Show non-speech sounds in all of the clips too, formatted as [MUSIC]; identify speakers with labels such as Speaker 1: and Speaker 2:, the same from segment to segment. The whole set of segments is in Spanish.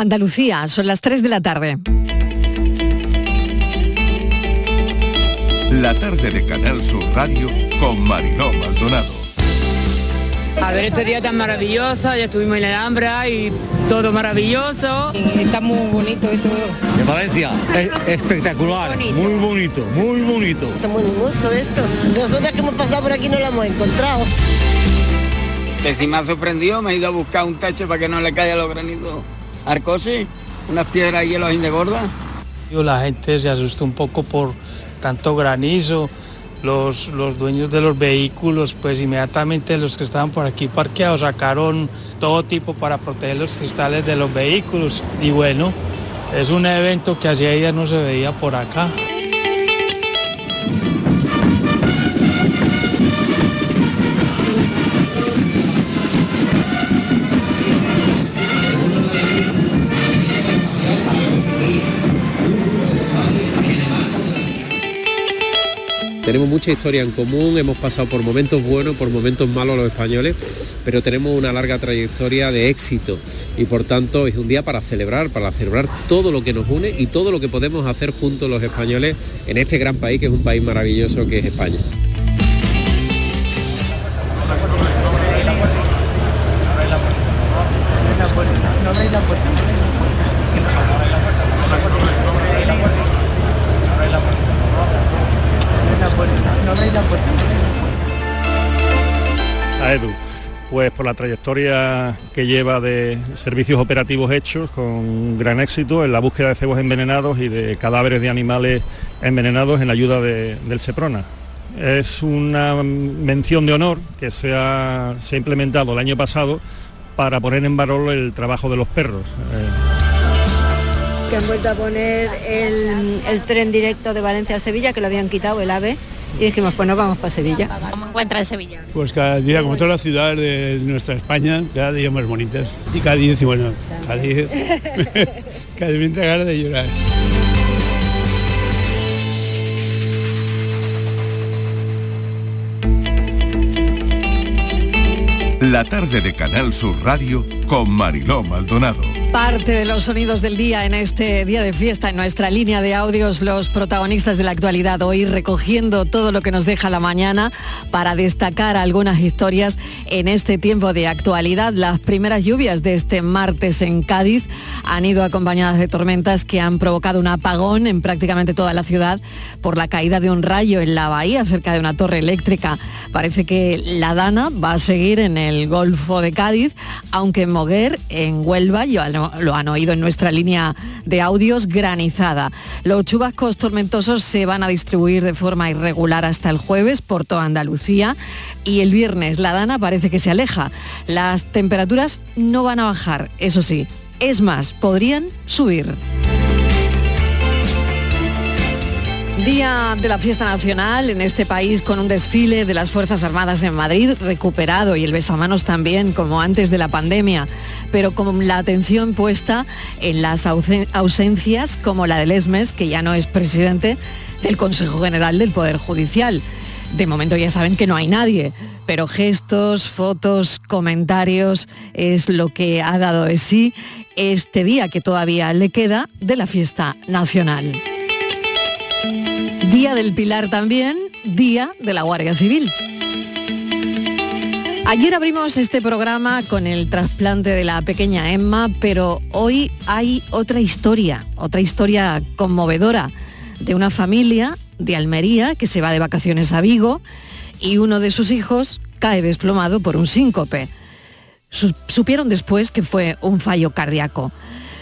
Speaker 1: Andalucía, son las 3 de la tarde.
Speaker 2: La tarde de Canal Sur Radio con Mariló Maldonado.
Speaker 3: A ver este día tan maravilloso, ya estuvimos en la Alhambra y todo maravilloso.
Speaker 4: Está muy bonito esto.
Speaker 5: De Valencia, es espectacular, muy bonito, muy bonito.
Speaker 6: Está muy hermoso esto. Nosotros que hemos pasado por aquí no lo hemos encontrado.
Speaker 7: Encima sorprendió, me he ido a buscar un techo para que no le caiga los granitos arcosi, unas piedras y hielos gorda.
Speaker 8: La gente se asustó un poco por tanto granizo, los, los dueños de los vehículos, pues inmediatamente los que estaban por aquí parqueados sacaron todo tipo para proteger los cristales de los vehículos. Y bueno, es un evento que hacía días no se veía por acá.
Speaker 9: Tenemos mucha historia en común, hemos pasado por momentos buenos, por momentos malos los españoles, pero tenemos una larga trayectoria de éxito y por tanto es un día para celebrar, para celebrar todo lo que nos une y todo lo que podemos hacer juntos los españoles en este gran país que es un país maravilloso que es España.
Speaker 10: A Edu? Pues por la trayectoria que lleva de servicios operativos hechos con gran éxito en la búsqueda de cebos envenenados y de cadáveres de animales envenenados en la ayuda del Seprona. Es una mención de honor que se ha, se ha implementado el año pasado para poner en valor el trabajo de los perros.
Speaker 11: Que han vuelto a poner el, el tren directo de Valencia a Sevilla, que lo habían quitado, el AVE, y dijimos, pues nos vamos para Sevilla.
Speaker 12: ¿Cómo encuentra en Sevilla?
Speaker 13: Pues cada día, como todas las ciudades de nuestra España, cada día más bonitas. Y cada día, bueno, cada día, cada día me entra ganas de llorar.
Speaker 2: La tarde de Canal Sur Radio con Mariló Maldonado.
Speaker 1: Parte de los sonidos del día en este día de fiesta, en nuestra línea de audios, los protagonistas de la actualidad, hoy recogiendo todo lo que nos deja la mañana para destacar algunas historias en este tiempo de actualidad. Las primeras lluvias de este martes en Cádiz han ido acompañadas de tormentas que han provocado un apagón en prácticamente toda la ciudad por la caída de un rayo en la bahía cerca de una torre eléctrica. Parece que la Dana va a seguir en el Golfo de Cádiz, aunque en Moguer, en Huelva, yo lo han oído en nuestra línea de audios, granizada. Los chubascos tormentosos se van a distribuir de forma irregular hasta el jueves por toda Andalucía y el viernes la dana parece que se aleja. Las temperaturas no van a bajar, eso sí. Es más, podrían subir. Día de la fiesta nacional en este país con un desfile de las Fuerzas Armadas en Madrid recuperado y el besamanos también como antes de la pandemia, pero con la atención puesta en las ausencias como la del ESMES, que ya no es presidente del Consejo General del Poder Judicial. De momento ya saben que no hay nadie, pero gestos, fotos, comentarios es lo que ha dado de sí este día que todavía le queda de la fiesta nacional. Día del Pilar también, Día de la Guardia Civil. Ayer abrimos este programa con el trasplante de la pequeña Emma, pero hoy hay otra historia, otra historia conmovedora de una familia de Almería que se va de vacaciones a Vigo y uno de sus hijos cae desplomado por un síncope. Supieron después que fue un fallo cardíaco.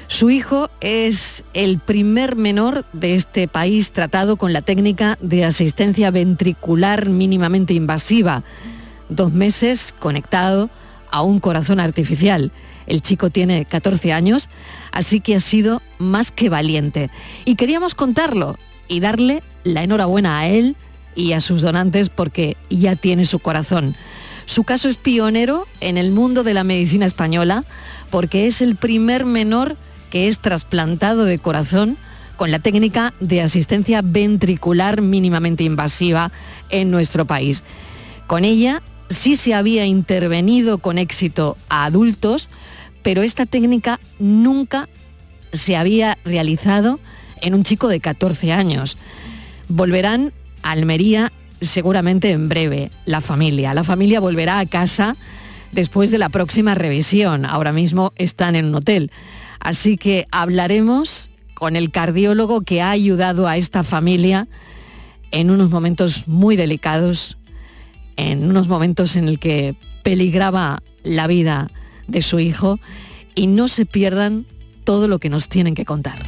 Speaker 1: Su hijo es el primer menor de este país tratado con la técnica de asistencia ventricular mínimamente invasiva. Dos meses conectado a un corazón artificial. El chico tiene 14 años, así que ha sido más que valiente. Y queríamos contarlo y darle la enhorabuena a él y a sus donantes porque ya tiene su corazón. Su caso es pionero en el mundo de la medicina española porque es el primer menor que es trasplantado de corazón con la técnica de asistencia ventricular mínimamente invasiva en nuestro país. Con ella sí se había intervenido con éxito a adultos, pero esta técnica nunca se había realizado en un chico de 14 años. Volverán a Almería seguramente en breve, la familia. La familia volverá a casa después de la próxima revisión. Ahora mismo están en un hotel. Así que hablaremos con el cardiólogo que ha ayudado a esta familia en unos momentos muy delicados, en unos momentos en el que peligraba la vida de su hijo y no se pierdan todo lo que nos tienen que contar.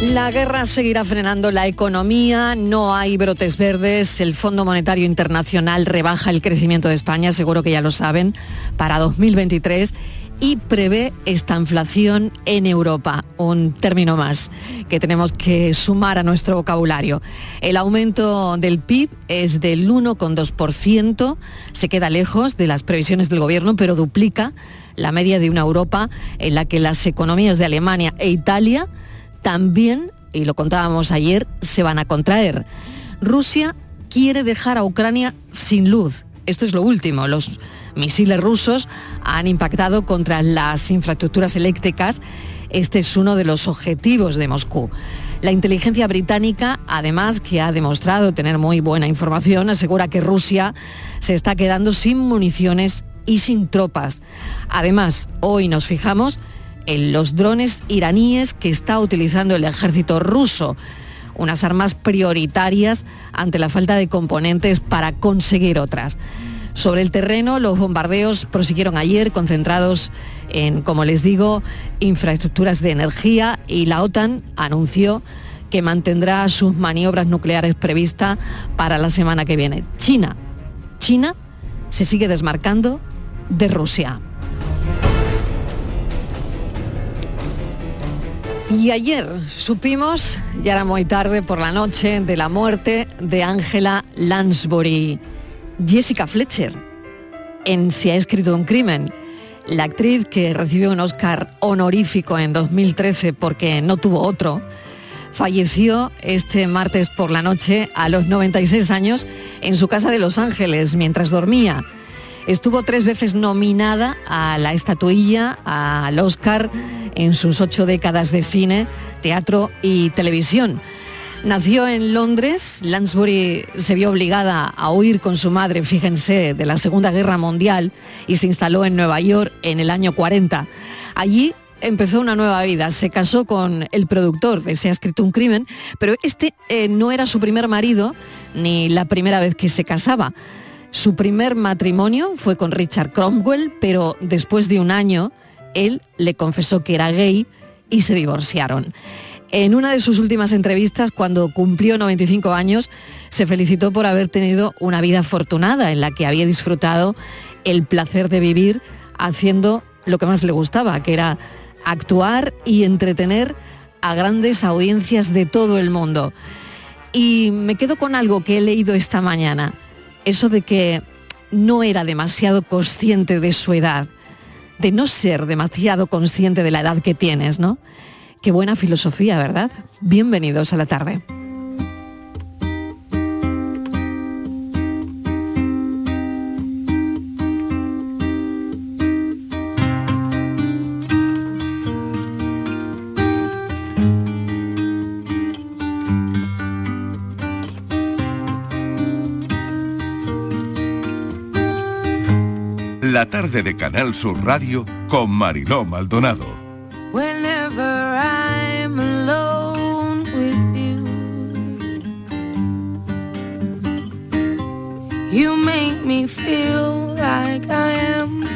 Speaker 1: La guerra seguirá frenando la economía, no hay brotes verdes, el Fondo Monetario Internacional rebaja el crecimiento de España, seguro que ya lo saben, para 2023 y prevé esta inflación en Europa, un término más que tenemos que sumar a nuestro vocabulario. El aumento del PIB es del 1,2%, se queda lejos de las previsiones del gobierno, pero duplica la media de una Europa en la que las economías de Alemania e Italia también, y lo contábamos ayer, se van a contraer. Rusia quiere dejar a Ucrania sin luz. Esto es lo último. Los misiles rusos han impactado contra las infraestructuras eléctricas. Este es uno de los objetivos de Moscú. La inteligencia británica, además, que ha demostrado tener muy buena información, asegura que Rusia se está quedando sin municiones y sin tropas. Además, hoy nos fijamos en los drones iraníes que está utilizando el ejército ruso, unas armas prioritarias ante la falta de componentes para conseguir otras. Sobre el terreno, los bombardeos prosiguieron ayer concentrados en, como les digo, infraestructuras de energía y la OTAN anunció que mantendrá sus maniobras nucleares previstas para la semana que viene. China, China se sigue desmarcando de Rusia. Y ayer supimos, ya era muy tarde por la noche, de la muerte de Angela Lansbury. Jessica Fletcher, en Si ha escrito un crimen, la actriz que recibió un Oscar honorífico en 2013 porque no tuvo otro, falleció este martes por la noche a los 96 años en su casa de Los Ángeles mientras dormía. Estuvo tres veces nominada a la estatuilla, al Oscar, en sus ocho décadas de cine, teatro y televisión. Nació en Londres, Lansbury se vio obligada a huir con su madre, fíjense, de la Segunda Guerra Mundial y se instaló en Nueva York en el año 40. Allí empezó una nueva vida, se casó con el productor de Se ha escrito un crimen, pero este eh, no era su primer marido ni la primera vez que se casaba. Su primer matrimonio fue con Richard Cromwell, pero después de un año él le confesó que era gay y se divorciaron. En una de sus últimas entrevistas, cuando cumplió 95 años, se felicitó por haber tenido una vida afortunada en la que había disfrutado el placer de vivir haciendo lo que más le gustaba, que era actuar y entretener a grandes audiencias de todo el mundo. Y me quedo con algo que he leído esta mañana, eso de que no era demasiado consciente de su edad, de no ser demasiado consciente de la edad que tienes, ¿no? Qué buena filosofía, ¿verdad? Bienvenidos a la tarde.
Speaker 2: Tarde de Canal Sur Radio con Mariló Maldonado.
Speaker 4: You make me feel like I am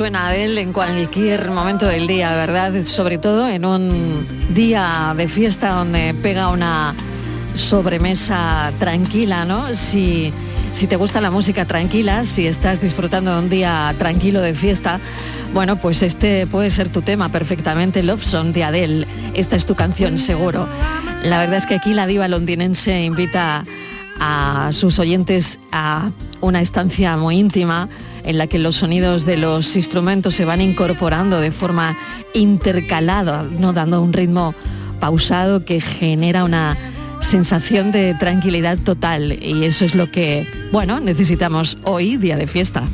Speaker 1: suena Adele en cualquier momento del día, ¿verdad? Sobre todo en un día de fiesta donde pega una sobremesa tranquila, ¿no? Si, si te gusta la música tranquila, si estás disfrutando de un día tranquilo de fiesta, bueno, pues este puede ser tu tema perfectamente, Love Song de Adele. Esta es tu canción, seguro. La verdad es que aquí la diva londinense invita a sus oyentes a una estancia muy íntima en la que los sonidos de los instrumentos se van incorporando de forma intercalada, no dando un ritmo pausado que genera una sensación de tranquilidad total y eso es lo que, bueno, necesitamos hoy, día de fiesta.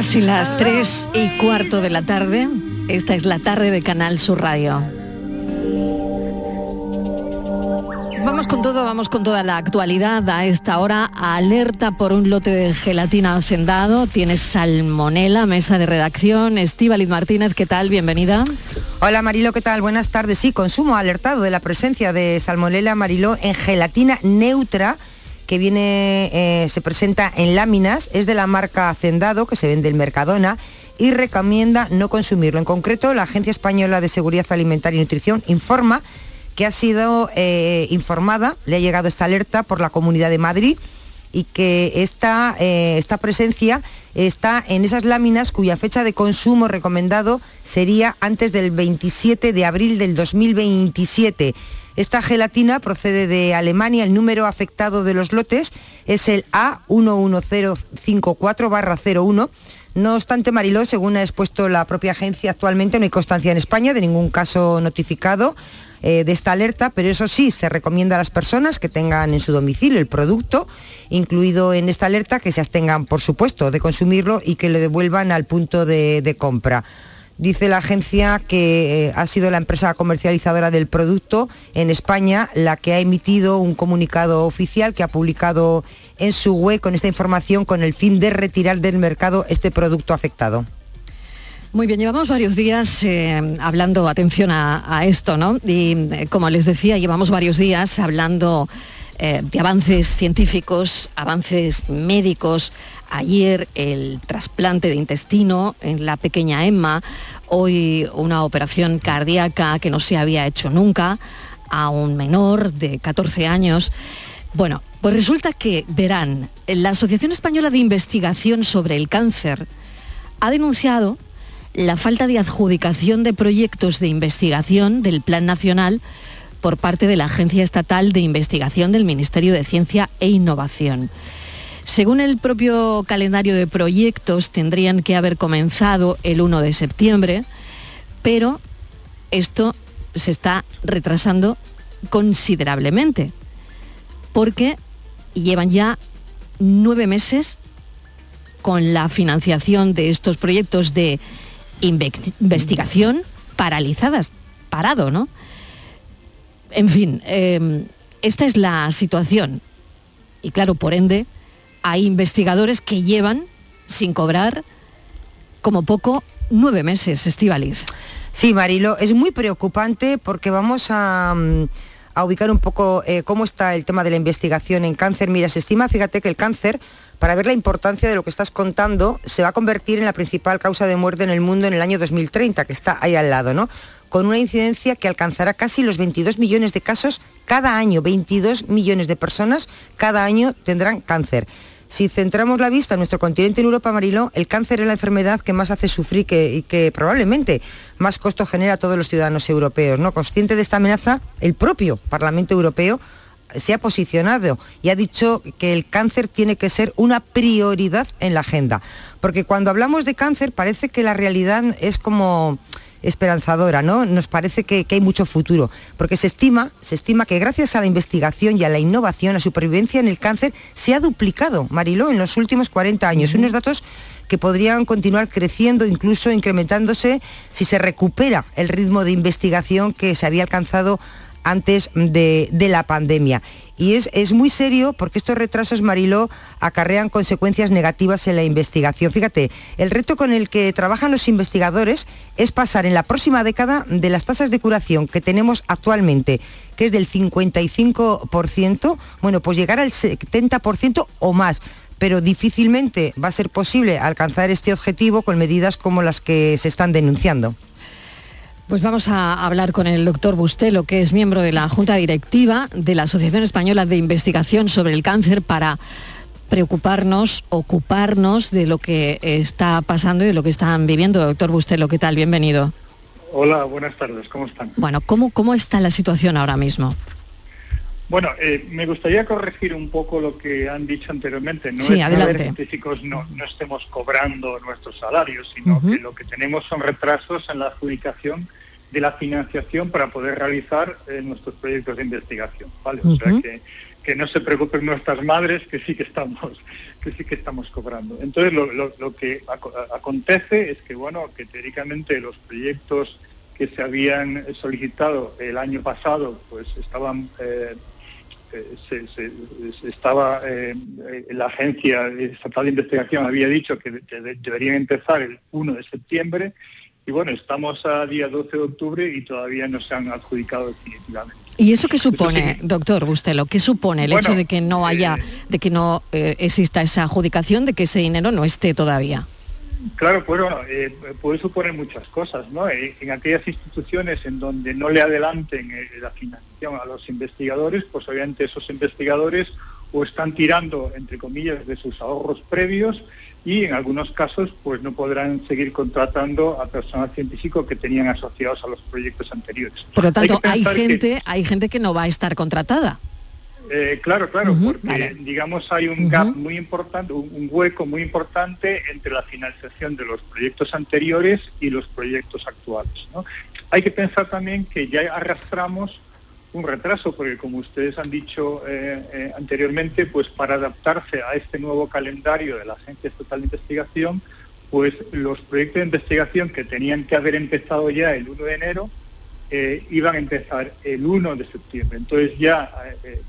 Speaker 1: Casi las 3 y cuarto de la tarde. Esta es la tarde de Canal Sur Radio. Vamos con todo, vamos con toda la actualidad. A esta hora, alerta por un lote de gelatina hacendado. Tienes salmonela, mesa de redacción. Estíbaliz Martínez, ¿qué tal? Bienvenida.
Speaker 12: Hola Marilo, ¿qué tal? Buenas tardes. Sí, consumo alertado de la presencia de salmonela Marilo en gelatina neutra que viene, eh, se presenta en láminas, es de la marca Hacendado, que se vende en Mercadona, y recomienda no consumirlo. En concreto, la Agencia Española de Seguridad Alimentaria y Nutrición informa que ha sido eh, informada, le ha llegado esta alerta por la Comunidad de Madrid y que esta, eh, esta presencia está en esas láminas cuya fecha de consumo recomendado sería antes del 27 de abril del 2027. Esta gelatina procede de Alemania. El número afectado de los lotes es el A11054-01. No obstante, Mariló, según ha expuesto la propia agencia, actualmente no hay constancia en España de ningún caso notificado eh, de esta alerta, pero eso sí, se recomienda a las personas que tengan en su domicilio el producto incluido en esta alerta que se abstengan, por supuesto, de consumirlo y que lo devuelvan al punto de compra. Dice la agencia que eh, ha sido la empresa comercializadora del producto en España la que ha emitido un comunicado oficial que ha publicado en su web con esta información con el fin de retirar del mercado este producto afectado.
Speaker 1: Muy bien, llevamos varios días eh, hablando, atención a, esto, ¿no? Y eh, como les decía, llevamos varios días hablando de avances científicos, avances médicos, Ayer el trasplante de intestino en la pequeña Emma, hoy una operación cardíaca que no se había hecho nunca a un menor de 14 años. Bueno, pues resulta que, verán, la Asociación Española de Investigación sobre el Cáncer ha denunciado la falta de adjudicación de proyectos de investigación del Plan Nacional por parte de la Agencia Estatal de Investigación del Ministerio de Ciencia e Innovación. Según el propio calendario de proyectos, tendrían que haber comenzado el 1 de septiembre, pero esto se está retrasando considerablemente, porque llevan ya nueve meses con la financiación de estos proyectos de investigación paralizadas, parado, ¿no? En fin, eh, esta es la situación. Y claro, por ende, hay investigadores que llevan sin cobrar como poco nueve meses, Estivaliz.
Speaker 12: Sí, Marilo, es muy preocupante porque vamos a, mm, ubicar un poco eh, cómo está el tema de la investigación en cáncer. Mira, se estima, fíjate que el cáncer, para ver la importancia de lo que estás contando, se va a convertir en la principal causa de muerte en el mundo en el año 2030, que está ahí al lado, ¿no? Con una incidencia que alcanzará casi los 22 millones de casos cada año. 22 millones de personas cada año tendrán cáncer. Si centramos la vista en nuestro continente en Europa, Mariló, el cáncer es la enfermedad que más hace sufrir y que probablemente más costo genera a todos los ciudadanos europeos. ¿no? Consciente de esta amenaza, el propio Parlamento Europeo se ha posicionado y ha dicho que el cáncer tiene que ser una prioridad en la agenda. Porque cuando hablamos de cáncer parece que la realidad es como esperanzadora, ¿no? Nos parece que, que, hay mucho futuro, porque se estima, se estima que gracias a la investigación y a la innovación, la supervivencia en el cáncer se ha duplicado, Mariló, en los últimos 40 años. Uh -huh. Unos datos que podrían continuar creciendo, incluso incrementándose, si se recupera el ritmo de investigación que se había alcanzado antes de, de la pandemia. Y es, es, muy serio porque estos retrasos, Mariló, acarrean consecuencias negativas en la investigación. Fíjate, el reto con el que trabajan los investigadores es pasar en la próxima década de las tasas de curación que tenemos actualmente, que es del 55%, bueno, pues llegar al 70% o más pero difícilmente va a ser posible alcanzar este objetivo con medidas como las que se están denunciando.
Speaker 1: Pues vamos a hablar con el doctor Bustelo, que es miembro de la Junta Directiva de la Asociación Española de Investigación sobre el Cáncer, para preocuparnos, ocuparnos de lo que está pasando y de lo que están viviendo. Doctor Bustelo, ¿qué tal? Bienvenido.
Speaker 14: Hola, buenas tardes, ¿cómo están?
Speaker 1: Bueno, ¿cómo, cómo está la situación ahora mismo?
Speaker 14: Bueno, eh, me gustaría corregir un poco lo que han dicho anteriormente. No
Speaker 1: sí,
Speaker 14: es
Speaker 1: adelante.
Speaker 14: que los científicos no, no, estemos cobrando nuestros salarios, sino uh -huh. que lo que tenemos son retrasos en la adjudicación de la financiación para poder realizar eh, nuestros proyectos de investigación. ¿vale? Uh -huh. O sea que, que, no se preocupen nuestras madres, que sí que estamos, que sí que estamos cobrando. Entonces lo, lo, lo que ac acontece es que bueno, que teóricamente los proyectos que se habían solicitado el año pasado, pues estaban eh, se, se, se, estaba eh, la agencia estatal de investigación había dicho que, que de, deberían empezar el 1 de septiembre y bueno estamos a día 12 de octubre y todavía no se han adjudicado definitivamente
Speaker 1: ¿Y eso qué supone, doctor Bustelo? ¿Qué supone el bueno, hecho de que no haya, eh, de que no eh, exista esa adjudicación, de que ese dinero no esté todavía?
Speaker 14: Claro, bueno, eh, puede suponer muchas cosas, ¿no? Eh, en aquellas instituciones en donde no le adelanten la financiación a los investigadores, pues obviamente esos investigadores o están tirando, entre comillas, de sus ahorros previos y en algunos casos pues no podrán seguir contratando a personal científico que tenían asociados a los proyectos anteriores.
Speaker 1: Por lo tanto, hay, hay gente, que... hay gente que no va a estar contratada.
Speaker 14: Eh, claro, claro, uh -huh, porque vale. digamos hay un gap uh -huh. muy importante, un, un, hueco muy importante entre la financiación de los proyectos anteriores y los proyectos actuales. ¿no? Hay que pensar también que ya arrastramos un retraso, porque como ustedes han dicho eh, eh, anteriormente, pues para adaptarse a este nuevo calendario de la Agencia Estatal de Investigación, pues los proyectos de investigación que tenían que haber empezado ya el 1 de enero, eh, iban a empezar el 1 de septiembre. Entonces ya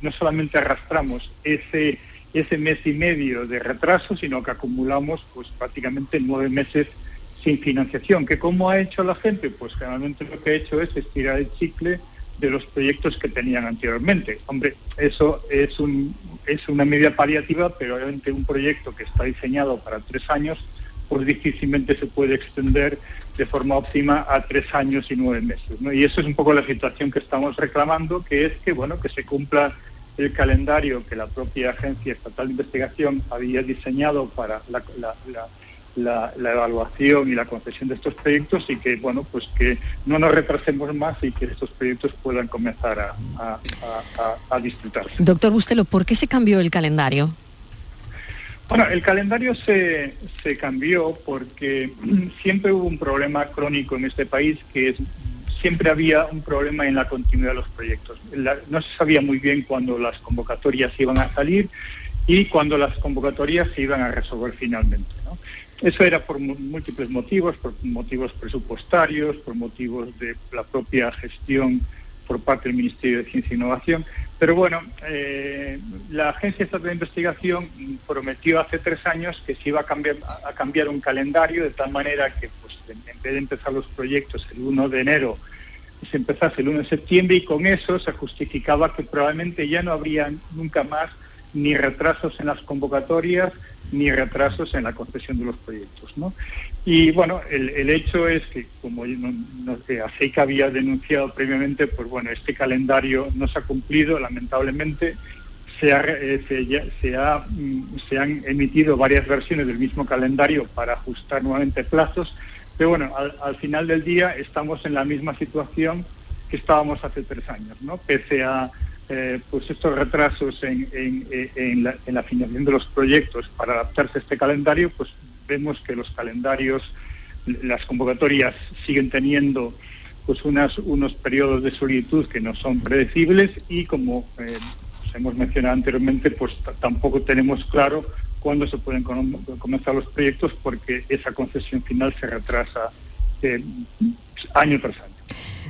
Speaker 14: no solamente arrastramos ese, ese mes y medio de retraso, sino que acumulamos pues prácticamente nueve meses sin financiación. ¿Que ¿Cómo ha hecho la gente? Pues generalmente lo que ha hecho es estirar el chicle de los proyectos que tenían anteriormente. Hombre, eso es, un, es una medida paliativa, pero obviamente un proyecto que está diseñado para tres años, pues difícilmente se puede extender de forma óptima a tres años y nueve meses. ¿no? Y eso es un poco la situación que estamos reclamando, que es que bueno que se cumpla el calendario que la propia Agencia Estatal de Investigación había diseñado para la, la, la evaluación y la concesión de estos proyectos y que bueno pues que no nos retrasemos más y que estos proyectos puedan comenzar a, a, a, a disfrutarse.
Speaker 1: Doctor Bustelo, ¿por qué se cambió el calendario?
Speaker 14: Bueno, el calendario se, se, cambió porque [CLEARS THROAT] siempre hubo un problema crónico en este país que es, siempre había un problema en la continuidad de los proyectos. La, no se sabía muy bien cuándo las convocatorias iban a salir y cuándo las convocatorias se iban a resolver finalmente. ¿no? Eso era por múltiples motivos, por motivos presupuestarios, por motivos de la propia gestión por parte del Ministerio de Ciencia e Innovación. Pero bueno, eh, la Agencia Estatal de Investigación prometió hace tres años que se iba a cambiar, un calendario de tal manera que pues, en vez de empezar los proyectos el 1 de enero, se empezase el 1 de septiembre y con eso se justificaba que probablemente ya no habría nunca más ni retrasos en las convocatorias ni retrasos en la concesión de los proyectos. ¿no? Y bueno, el, hecho es que, como no, ACEICA había denunciado previamente, pues bueno, este calendario no se ha cumplido, lamentablemente. Se, ha, eh, mm, se han emitido varias versiones del mismo calendario para ajustar nuevamente plazos, pero bueno, al, final del día estamos en la misma situación que estábamos hace tres años, ¿no? Pese a eh, pues estos retrasos en, la, en, financiación de los proyectos para adaptarse a este calendario, pues vemos que los calendarios, las convocatorias siguen teniendo pues unas, unos periodos de solitud que no son predecibles y como eh, hemos mencionado anteriormente, pues tampoco tenemos claro cuándo se pueden comenzar los proyectos porque esa concesión final se retrasa eh, año tras año.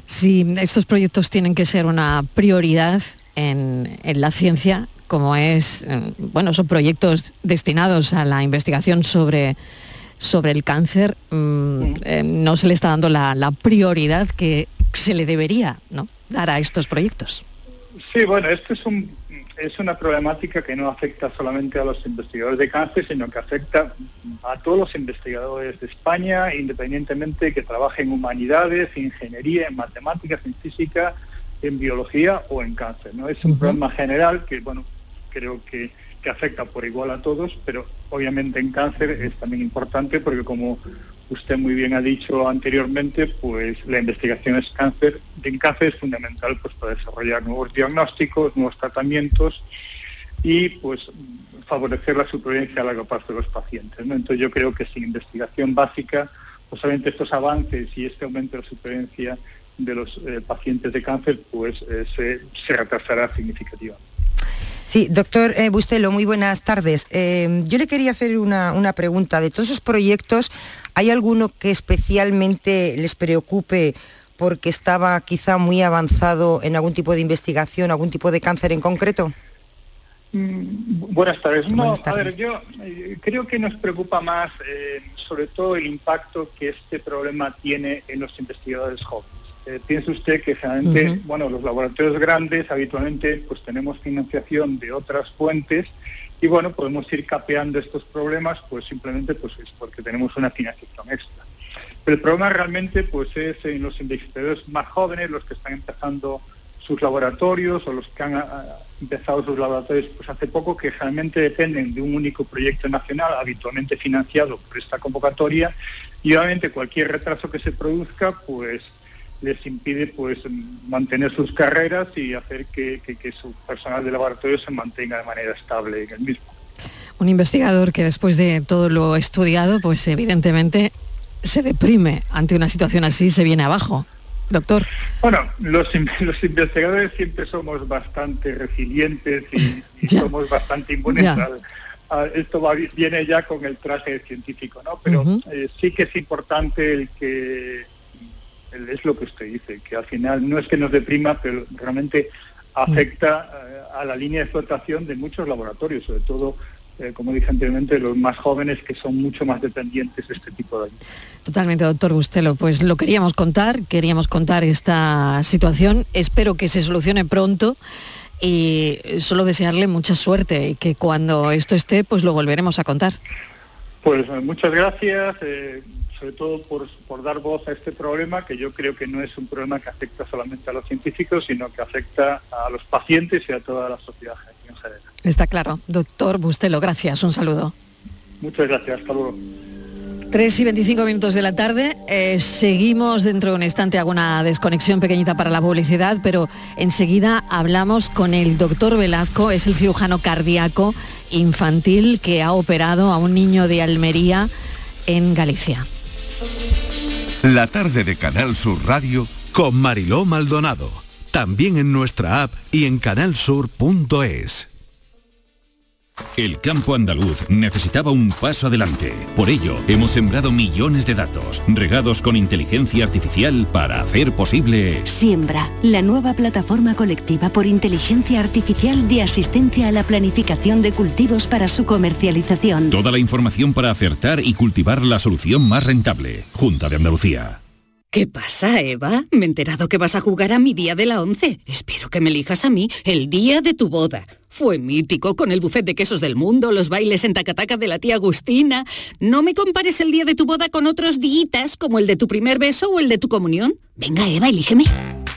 Speaker 1: Si estos proyectos tienen que ser una prioridad en, en la ciencia, como es, eh, bueno, son proyectos destinados a la investigación sobre, sobre el cáncer, mm, eh, no se le está dando la, prioridad que se le debería ¿no? dar a estos proyectos.
Speaker 14: Sí, bueno, esto es, un, es una problemática que no afecta solamente a los investigadores de cáncer, sino que afecta a todos los investigadores de España, independientemente de que trabajen en humanidades, en ingeniería, en matemáticas, en física, en biología o en cáncer. ¿no? Es un problema general que, bueno, creo que, afecta por igual a todos, pero obviamente en cáncer es también importante porque como usted muy bien ha dicho anteriormente, pues la investigación es cáncer, en cáncer es fundamental pues para desarrollar nuevos diagnósticos, nuevos tratamientos y pues favorecer la supervivencia a largo plazo de los pacientes. Entonces yo creo que sin investigación básica, pues obviamente estos avances y este aumento de la supervivencia de los eh, pacientes de cáncer, pues eh, se, se retrasará significativamente.
Speaker 12: Sí, doctor eh, Bustelo, muy buenas tardes. Yo le quería hacer una, pregunta. De todos esos proyectos, ¿hay alguno que especialmente les preocupe porque estaba quizá muy avanzado en algún tipo de investigación, algún tipo de cáncer en concreto?
Speaker 14: Mm, buenas tardes. a ver, yo eh, creo que nos preocupa más sobre todo el impacto que este problema tiene en los investigadores jóvenes. Eh, piense usted que generalmente, bueno, los laboratorios grandes habitualmente pues tenemos financiación de otras fuentes y bueno, podemos ir capeando estos problemas pues simplemente pues es porque tenemos una financiación extra. Pero el problema realmente pues es en los investigadores más jóvenes, los que están empezando sus laboratorios o los que han empezado sus laboratorios pues hace poco, que realmente dependen de un único proyecto nacional, habitualmente financiado por esta convocatoria, y obviamente cualquier retraso que se produzca, pues les impide pues mantener sus carreras y hacer que, su personal de laboratorio se mantenga de manera estable en el mismo.
Speaker 1: Un investigador que después de todo lo estudiado, pues evidentemente se deprime ante una situación así, se viene abajo. Doctor.
Speaker 14: Bueno, los, [LAUGHS] los investigadores siempre somos bastante resilientes y, [LAUGHS] somos bastante inmunes esto viene ya con el traje científico, ¿no? Pero eh, sí que es importante el que es lo que usted dice, que al final no es que nos deprima, pero realmente afecta eh, a la línea de explotación de muchos laboratorios, sobre todo, eh, como dije anteriormente, los más jóvenes que son mucho más dependientes de este tipo de ayuda.
Speaker 1: Totalmente, doctor Bustelo. Pues lo queríamos contar, queríamos contar esta situación. Espero que se solucione pronto y solo desearle mucha suerte y que cuando esto esté, pues lo volveremos a contar.
Speaker 14: Pues eh, muchas gracias sobre todo por, dar voz a este problema, que yo creo que no es un problema que afecta solamente a los científicos, sino que afecta a los pacientes y a toda la sociedad en general.
Speaker 1: Está claro. Doctor Bustelo, gracias. Un saludo.
Speaker 14: Muchas gracias. Hasta luego.
Speaker 1: 3 y 25 minutos de la tarde. Eh, seguimos dentro de un instante, hago una desconexión pequeñita para la publicidad, pero enseguida hablamos con el doctor Velasco, es el cirujano cardíaco infantil que ha operado a un niño de Almería en Galicia.
Speaker 2: La tarde de Canal Sur Radio con Mariló Maldonado. También en nuestra app y en canalsur.es.
Speaker 15: El campo andaluz necesitaba un paso adelante. Por ello, hemos sembrado millones de datos, regados con inteligencia artificial para hacer posible...
Speaker 16: Siembra, la nueva plataforma colectiva por inteligencia artificial de asistencia a la planificación de cultivos para su comercialización.
Speaker 15: Toda la información para acertar y cultivar la solución más rentable. Junta de Andalucía.
Speaker 17: ¿Qué pasa, Eva? Me he enterado que vas a jugar a mi día de la once. Espero que me elijas a mí el día de tu boda. Fue mítico con el buffet de quesos del mundo, los bailes en tacataca de la tía Agustina. No me compares el día de tu boda con otros días como el de tu primer beso o el de tu comunión. Venga, Eva, elígeme.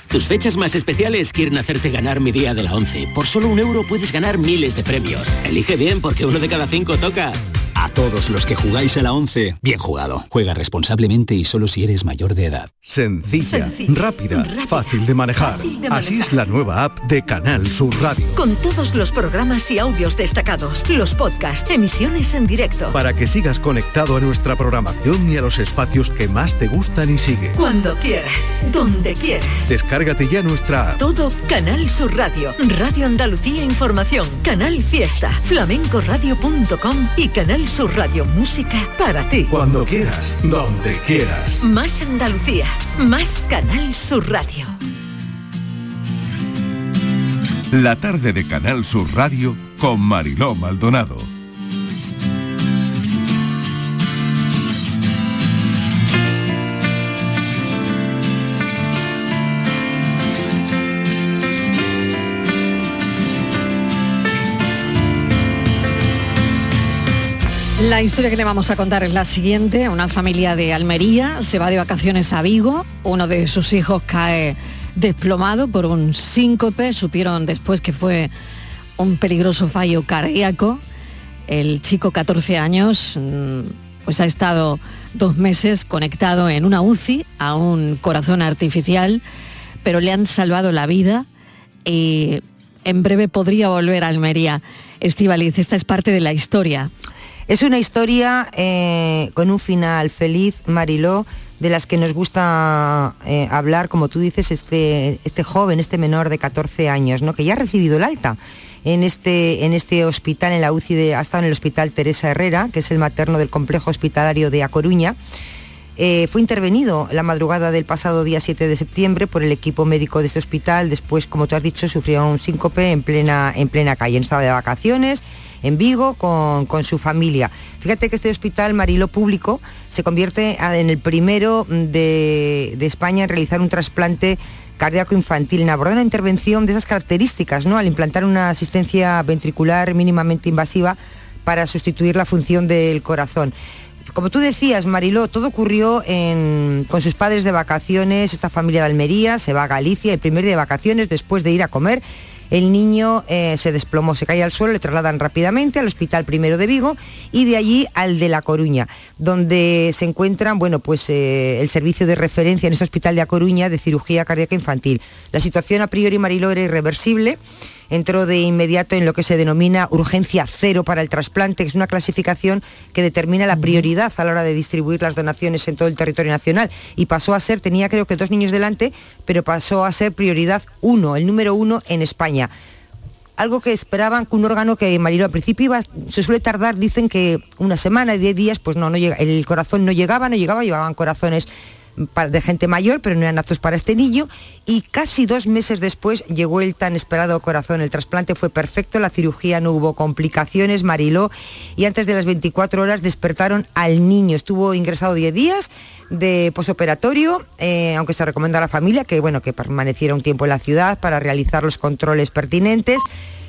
Speaker 18: Tus fechas más especiales quieren hacerte ganar mi día de la once. Por solo un euro puedes ganar miles de premios. Elige bien porque uno de cada cinco toca. A todos los que jugáis a la 11, bien jugado. Juega responsablemente y solo si eres mayor de edad.
Speaker 2: Sencilla, rápida, fácil de manejar. Así es la nueva app de Canal Sur Radio.
Speaker 19: Con todos los programas y audios destacados, los podcasts, emisiones en directo.
Speaker 2: Para que sigas conectado a nuestra programación y a los espacios que más te gustan y sigue.
Speaker 19: Cuando quieras, donde quieras.
Speaker 2: Descárgate ya nuestra app.
Speaker 19: Todo Canal Sur Radio, Radio Andalucía Información, Canal Fiesta, flamencoradio.com y Canal Sur Radio Música para ti.
Speaker 2: Cuando quieras, donde quieras.
Speaker 19: Más Andalucía, más Canal Sur Radio.
Speaker 2: La tarde de Canal Sur Radio con Mariló Maldonado.
Speaker 1: La historia que le vamos a contar es la siguiente. Una familia de Almería se va de vacaciones a Vigo. Uno de sus hijos cae desplomado por un síncope. Supieron después que fue un peligroso fallo cardíaco. El chico, 14 años, mm, pues ha estado dos meses conectado en una UCI a un corazón artificial, pero le han salvado la vida y en breve podría volver a Almería. Estivaliz, esta es parte de la historia.
Speaker 12: Es una historia eh, con un final feliz, Mariló, de las que nos gusta eh, hablar, como tú dices, este, este joven, este menor de 14 años, ¿no? que ya ha recibido el alta en este, en este hospital, en la UCI, de, ha estado en el hospital Teresa Herrera, que es el materno del complejo hospitalario de A Coruña. Eh, fue intervenido la madrugada del pasado día 7 de septiembre por el equipo médico de este hospital. Después, como tú has dicho, sufrió un síncope en plena, en plena calle. De vacaciones en Vigo con, su familia. Fíjate que este hospital Marilo Público se convierte en el primero de, España en realizar un trasplante cardíaco infantil, en abordar una intervención de esas características, ¿no? Al implantar una asistencia ventricular mínimamente invasiva para sustituir la función del corazón. Como tú decías, Mariló, todo ocurrió con sus padres de vacaciones, esta familia de Almería, se va a Galicia el primer día de vacaciones después de ir a comer. El niño eh, se desplomó, se cae al suelo, le trasladan rápidamente al Hospital Primero de Vigo y de allí al de La Coruña, donde se encuentran bueno, pues, eh, el servicio de referencia en este hospital de La Coruña de cirugía cardíaca infantil. La situación a priori Mariló era irreversible entró de inmediato en lo que se denomina urgencia cero para el trasplante, que es una clasificación que determina la prioridad a la hora de distribuir las donaciones en todo el territorio nacional. Y pasó a ser, tenía creo que dos niños delante, pero pasó a ser prioridad uno, el número uno en España algo que esperaban que un órgano que Marilo al principio iba, se suele tardar, dicen que una semana, diez días, pues no, no llega, el corazón no llegaba, no llegaba, llevaban corazones de gente mayor, pero no eran aptos para este niño. Y casi dos meses después llegó el tan esperado corazón. El trasplante fue perfecto, la cirugía no hubo complicaciones, Mariló. Y antes de las 24 horas despertaron al niño. Estuvo ingresado 10 días de posoperatorio, eh, aunque se recomienda a la familia que, bueno, que permaneciera un tiempo en la ciudad para realizar los controles pertinentes.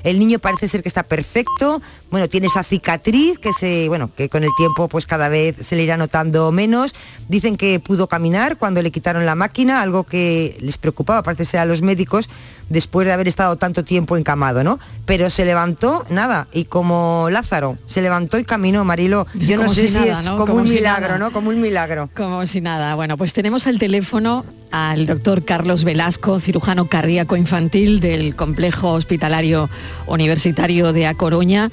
Speaker 12: El niño parece ser que está perfecto, bueno, tiene esa cicatriz que se, bueno, que con el tiempo pues cada vez se le irá notando menos. Dicen que pudo caminar cuando le quitaron la máquina, algo que les preocupaba, parece ser a los médicos, después de haber estado tanto tiempo encamado, ¿no? Pero se levantó, nada, y como Lázaro, se levantó y caminó, Marilo. Yo no sé si, como, un milagro, ¿no? Como un milagro.
Speaker 1: Como si nada. Bueno, pues tenemos al teléfono al doctor Carlos Velasco, cirujano cardíaco infantil del Complejo Hospitalario Universitario de A Coruña.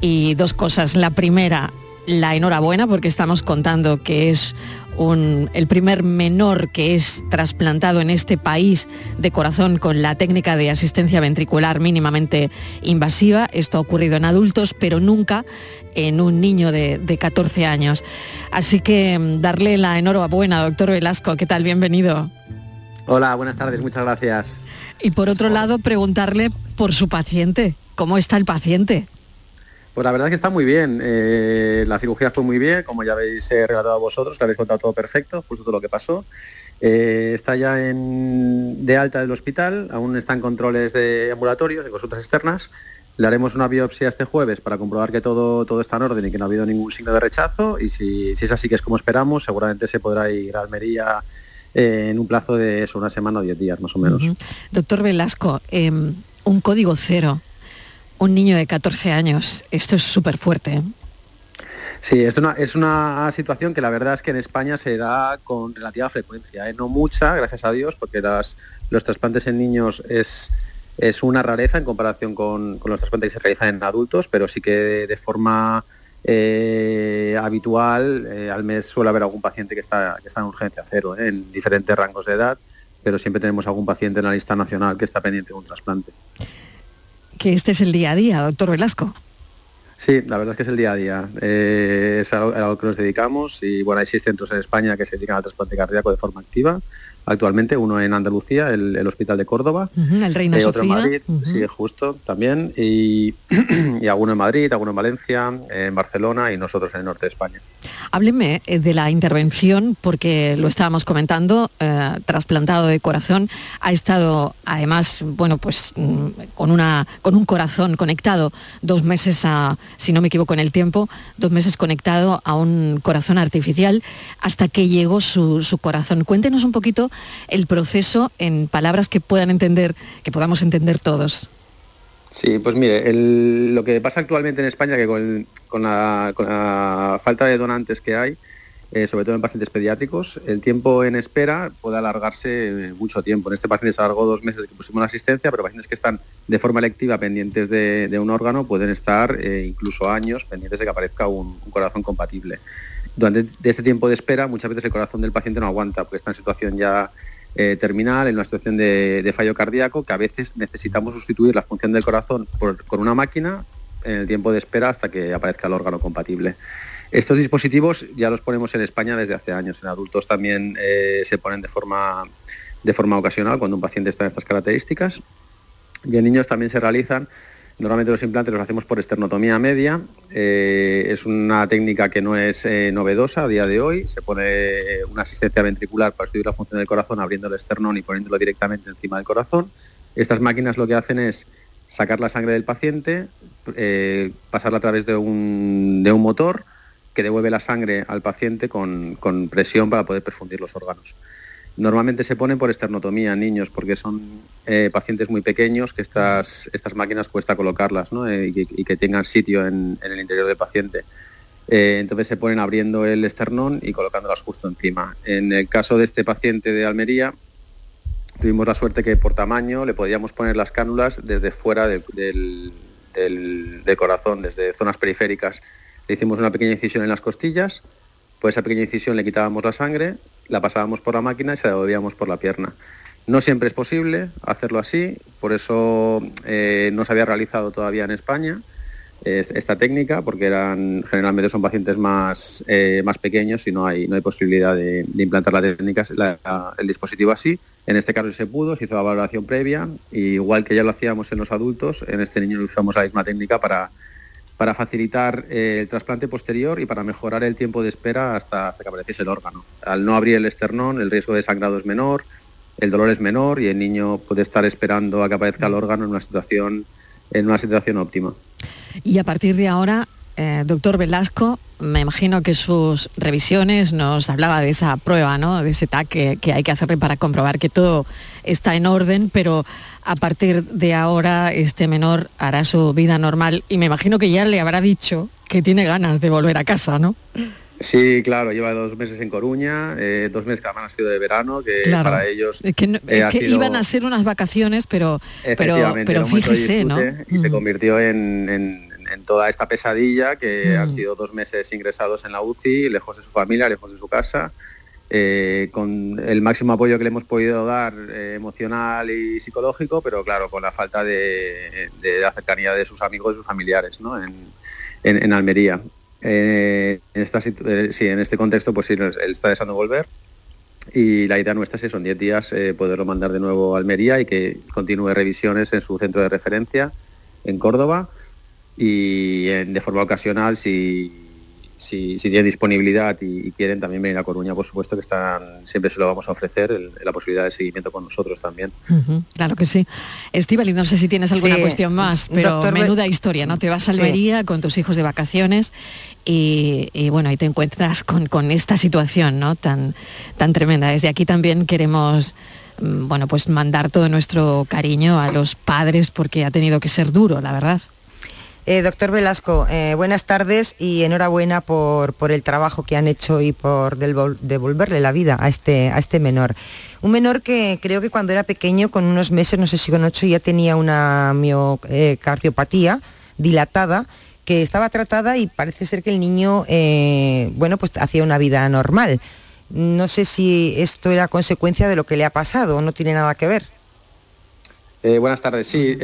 Speaker 1: Y dos cosas. La primera, la enhorabuena porque estamos contando que es el primer menor que es trasplantado en este país de corazón con la técnica de asistencia ventricular mínimamente invasiva. Esto ha ocurrido en adultos, pero nunca en un niño de, 14 años. Así que mm, darle la enhorabuena, doctor Velasco. ¿Qué tal? Bienvenido.
Speaker 20: Hola, buenas tardes, muchas gracias.
Speaker 1: Y por otro lado, preguntarle por su paciente. ¿Cómo está el paciente?
Speaker 20: Pues la verdad es que está muy bien. Eh, la cirugía fue muy bien, como ya habéis eh, relatado vosotros, que habéis contado todo perfecto, justo todo lo que pasó. Eh, está ya en, de alta del hospital, aún están controles de ambulatorio, de consultas externas. Le haremos una biopsia este jueves para comprobar que todo, todo está en orden y que no ha habido ningún signo de rechazo. Y si, es así que es como esperamos, seguramente se podrá ir a Almería en un plazo de una semana o diez días más o menos.
Speaker 1: Doctor Velasco, em, un código cero un niño de 14 años. Esto es súper fuerte. ¿eh?
Speaker 20: Sí, es una, es una situación que la verdad es que en España se da con relativa frecuencia, ¿eh? no mucha, gracias a Dios, porque las, los trasplantes en niños es, es una rareza en comparación con, los trasplantes que se realizan en adultos, pero sí que de forma eh, habitual al mes suele haber algún paciente que está, que está en urgencia cero, en diferentes rangos de edad, pero siempre tenemos algún paciente en la lista nacional que está pendiente de un trasplante
Speaker 1: que este es el día a día, doctor Velasco.
Speaker 20: Sí, la verdad es que es el día a día. Eh, es algo, a lo que nos dedicamos y bueno, hay seis centros en España que se dedican al trasplante cardíaco de forma activa actualmente, uno en Andalucía, el, Hospital de Córdoba,
Speaker 1: el Reina
Speaker 20: eh, otro en Madrid, sí, justo también, y, [CLEARS THROAT] y, alguno en Madrid, alguno en Valencia, en Barcelona y nosotros en el norte de España.
Speaker 1: Hábleme eh, de la intervención, porque lo estábamos comentando, eh, trasplantado de corazón, ha estado además, bueno, pues mm, con, una, con un corazón conectado dos meses a, si no me equivoco en el tiempo, dos meses conectado a un corazón artificial hasta que llegó su, su corazón. Cuéntenos un poquito el proceso en palabras que puedan entender, que podamos entender todos.
Speaker 20: Sí, pues mire, lo que pasa actualmente en España, que con, la, falta de donantes que hay, eh, sobre todo en pacientes pediátricos, el tiempo en espera puede alargarse mucho tiempo. En este paciente se alargó dos meses que pusimos la asistencia, pero pacientes que están de forma electiva pendientes de, un órgano pueden estar eh, incluso años pendientes de que aparezca un corazón compatible durante este tiempo de espera muchas veces el corazón del paciente no aguanta porque está en situación ya eh, terminal, en una situación de, fallo cardíaco, que a veces necesitamos sustituir la función del corazón con una máquina en el tiempo de espera hasta que aparezca el órgano compatible. Estos dispositivos ya los ponemos en España desde hace años. En adultos también eh, se ponen de forma, de forma ocasional cuando un paciente está en estas características. Y en niños también se realizan Normalmente los implantes los hacemos por esternotomía media. Eh, es una técnica que no es eh, novedosa a día de hoy. Se pone una asistencia ventricular para estudiar la función del corazón abriendo el esternón y poniéndolo directamente encima del corazón. Estas máquinas lo que hacen es sacar la sangre del paciente, eh, pasarla a través de un, motor que devuelve la sangre al paciente con presión para poder perfundir los órganos. Normalmente se ponen por esternotomía en niños porque son eh, pacientes muy pequeños que estas, estas máquinas cuesta colocarlas eh, y, que, tengan sitio en, el interior del paciente. Eh, entonces se ponen abriendo el esternón y colocándolas justo encima. En el caso de este paciente de Almería, tuvimos la suerte que por tamaño le podíamos poner las cánulas desde fuera del, del corazón, desde zonas periféricas. Le hicimos una pequeña incisión en las costillas, pues esa pequeña incisión le quitábamos la sangre, la pasábamos por la máquina y se la devolvíamos por la pierna. No siempre es posible hacerlo así, por eso eh, no se había realizado todavía en España esta técnica, porque eran generalmente son pacientes más, eh, más pequeños y no hay, no hay posibilidad de, implantar la técnica, el dispositivo así. En este caso se pudo, se hizo la valoración previa, igual que ya lo hacíamos en los adultos, en este niño usamos la misma técnica para, para facilitar eh, el trasplante posterior y para mejorar el tiempo de espera hasta, que apareciese el órgano. Al no abrir el esternón, el riesgo de sangrado es menor, el dolor es menor y el niño puede estar esperando a que aparezca el órgano en una situación, en una situación óptima.
Speaker 1: Y a partir de ahora, eh, doctor Velasco, me imagino que sus revisiones nos hablaba de esa prueba, ¿no? de ese TAC que, hay que hacerle para comprobar que todo está en orden, pero a partir de ahora este menor hará su vida normal y me imagino que ya le habrá dicho que tiene ganas de volver a casa, ¿no?
Speaker 20: Sí, claro, lleva dos meses en Coruña, eh, dos meses que además han sido de verano, que para ellos...
Speaker 1: Es que, eh, iban a ser unas vacaciones, pero, pero, pero fíjese, ¿no?
Speaker 20: Y se mm. convirtió en en toda esta pesadilla que han mm. sido dos meses ingresados en la UCI, lejos de su familia, lejos de su casa, eh, con el máximo apoyo que le hemos podido dar eh, emocional y psicológico, pero claro, con la falta de, la cercanía de sus amigos y sus familiares ¿no? en, Almería. en, esta, sí, en este contexto, pues sí, él está deseando volver y la idea nuestra es que son 10 días poderlo mandar de nuevo a Almería y que continúe revisiones en su centro de referencia en Córdoba y de forma ocasional si si, tienen disponibilidad y, quieren también venir a Coruña, por supuesto que están, siempre se lo vamos a ofrecer, la posibilidad de seguimiento con nosotros también.
Speaker 1: claro que sí. Estivali, no sé si tienes alguna cuestión más, pero menuda historia, ¿no? Te vas a Almería con tus hijos de vacaciones y, bueno, ahí te encuentras con, esta situación, ¿no? Tan, tan tremenda. Desde aquí también queremos mm, bueno, pues mandar todo nuestro cariño a los padres porque ha tenido que ser duro, la verdad.
Speaker 12: Eh, doctor Velasco, eh, buenas tardes y enhorabuena por, por, el trabajo que han hecho y por devolverle la vida a este, a este menor. Un menor que creo que cuando era pequeño, con unos meses, no sé si con ocho, ya tenía una miocardiopatía dilatada que estaba tratada y parece ser que el niño, eh, bueno, pues hacía una vida normal. No sé si esto era consecuencia de lo que le ha pasado o no tiene nada que ver.
Speaker 20: buenas tardes, sí.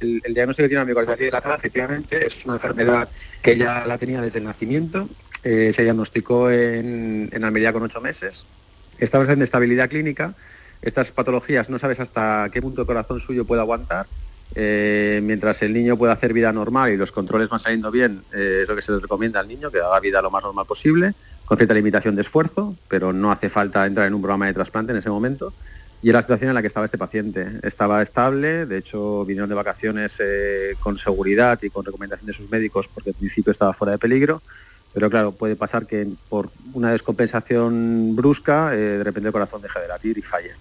Speaker 20: El, diagnóstico que tiene la miocarditis dilatada efectivamente es una enfermedad que ella la tenía desde el nacimiento, eh, se diagnosticó en, en Almería con ocho meses, estaba en estabilidad clínica, estas patologías no sabes hasta qué punto el corazón suyo puede aguantar, eh, mientras el niño pueda hacer vida normal y los controles van saliendo bien, eh, es lo que se le recomienda al niño, que haga vida lo más normal posible, con cierta limitación de esfuerzo, pero no hace falta entrar en un programa de trasplante en ese momento. Y era la situación en la que estaba este paciente. Estaba estable, de hecho vinieron de vacaciones eh, con seguridad y con recomendación de sus médicos porque al principio estaba fuera de peligro, pero claro, puede pasar que por una descompensación brusca eh, de repente el corazón deja de latir y falle.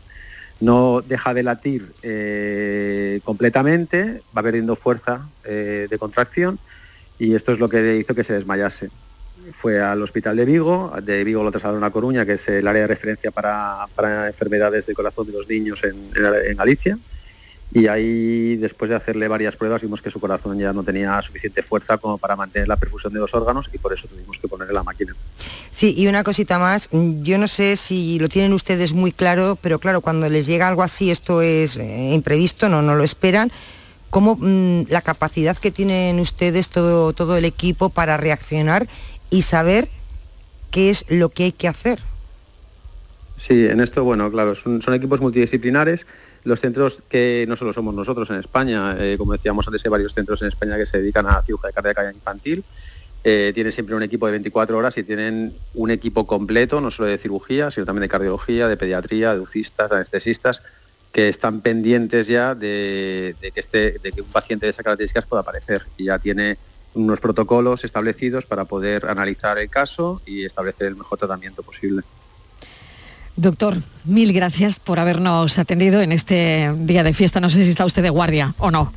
Speaker 20: No deja de latir eh, completamente, va perdiendo fuerza de contracción y esto es lo que hizo que se desmayase fue al hospital de Vigo, de Vigo lo trasladaron a Coruña, que es el área de referencia para, enfermedades del corazón de los niños en, Galicia. Y ahí, después de hacerle varias pruebas, vimos que su corazón ya no tenía suficiente fuerza como para mantener la perfusión de los órganos y por eso tuvimos que ponerle la máquina.
Speaker 12: Sí, y una cosita más, yo no sé si lo tienen ustedes muy claro, pero claro, cuando les llega algo así, esto es eh, imprevisto, no, no lo esperan, ¿cómo mm, la capacidad que tienen ustedes, todo, todo el equipo, para reaccionar y saber qué es lo que hay que hacer.
Speaker 20: Sí, en esto, bueno, claro, son, equipos multidisciplinares. Los centros que no solo somos nosotros en España, eh, como decíamos antes, hay varios centros en España que se dedican a cirugía cardíaca infantil. Eh, tienen siempre un equipo de 24 horas y tienen un equipo completo, no solo de cirugía, sino también de cardiología, de pediatría, de UCIstas, anestesistas, que están pendientes ya de, que este, de que un paciente de esas características pueda aparecer y ya tiene unos protocolos establecidos para poder analizar el caso y establecer el mejor tratamiento posible.
Speaker 1: Doctor, mil gracias por habernos atendido en este día de fiesta. No sé si está usted de guardia o no.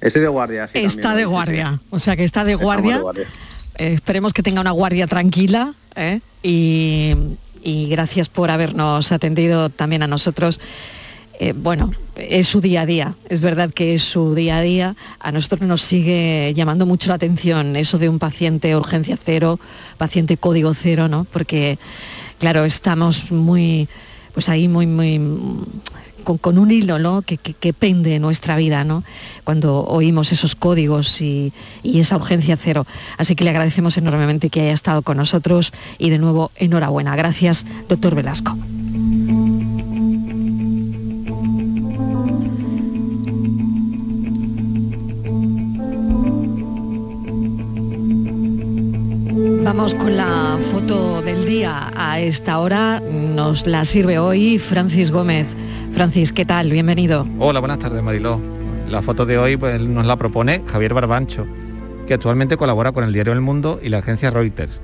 Speaker 20: Estoy de guardia, sí.
Speaker 1: Está de guardia, o sea que está de guardia. Eh, esperemos que tenga una guardia tranquila ¿eh? y, y gracias por habernos atendido también a nosotros eh, bueno, es su día a día, es verdad que es su día a día. A nosotros nos sigue llamando mucho la atención eso de un paciente urgencia cero, paciente código cero, ¿no? Porque, claro, estamos muy, pues ahí muy, muy, con, un hilo, ¿no? Que, pende nuestra vida, ¿no? Cuando oímos esos códigos y, y esa urgencia cero. Así que le agradecemos enormemente que haya estado con nosotros y de nuevo, enhorabuena. Gracias, doctor Velasco. Vamos con la foto del día. A esta hora nos la sirve hoy Francis Gómez. Francis, ¿qué tal? Bienvenido.
Speaker 21: Hola, buenas tardes, Mariló. La foto de hoy pues, nos la propone Javier Barbancho, que actualmente colabora con el diario El Mundo y la agencia Reuters.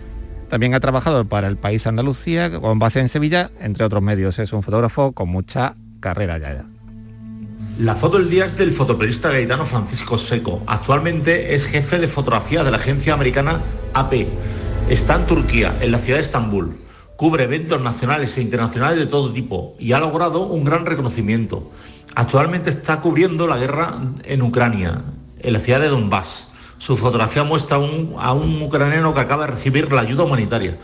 Speaker 21: También ha trabajado para el país Andalucía, con base en Sevilla, entre otros medios. Es un fotógrafo con mucha carrera ya.
Speaker 22: La foto del día es del fotoperiodista gaitano Francisco Seco. Actualmente es jefe de fotografía de la agencia americana AP Está en Turquía, en la ciudad de Estambul. Cubre eventos nacionales e internacionales de todo tipo y ha logrado un gran reconocimiento. Actualmente está cubriendo la guerra en Ucrania, en la ciudad de Donbass. Su fotografía muestra a un ucraniano que acaba de recibir la ayuda humanitaria.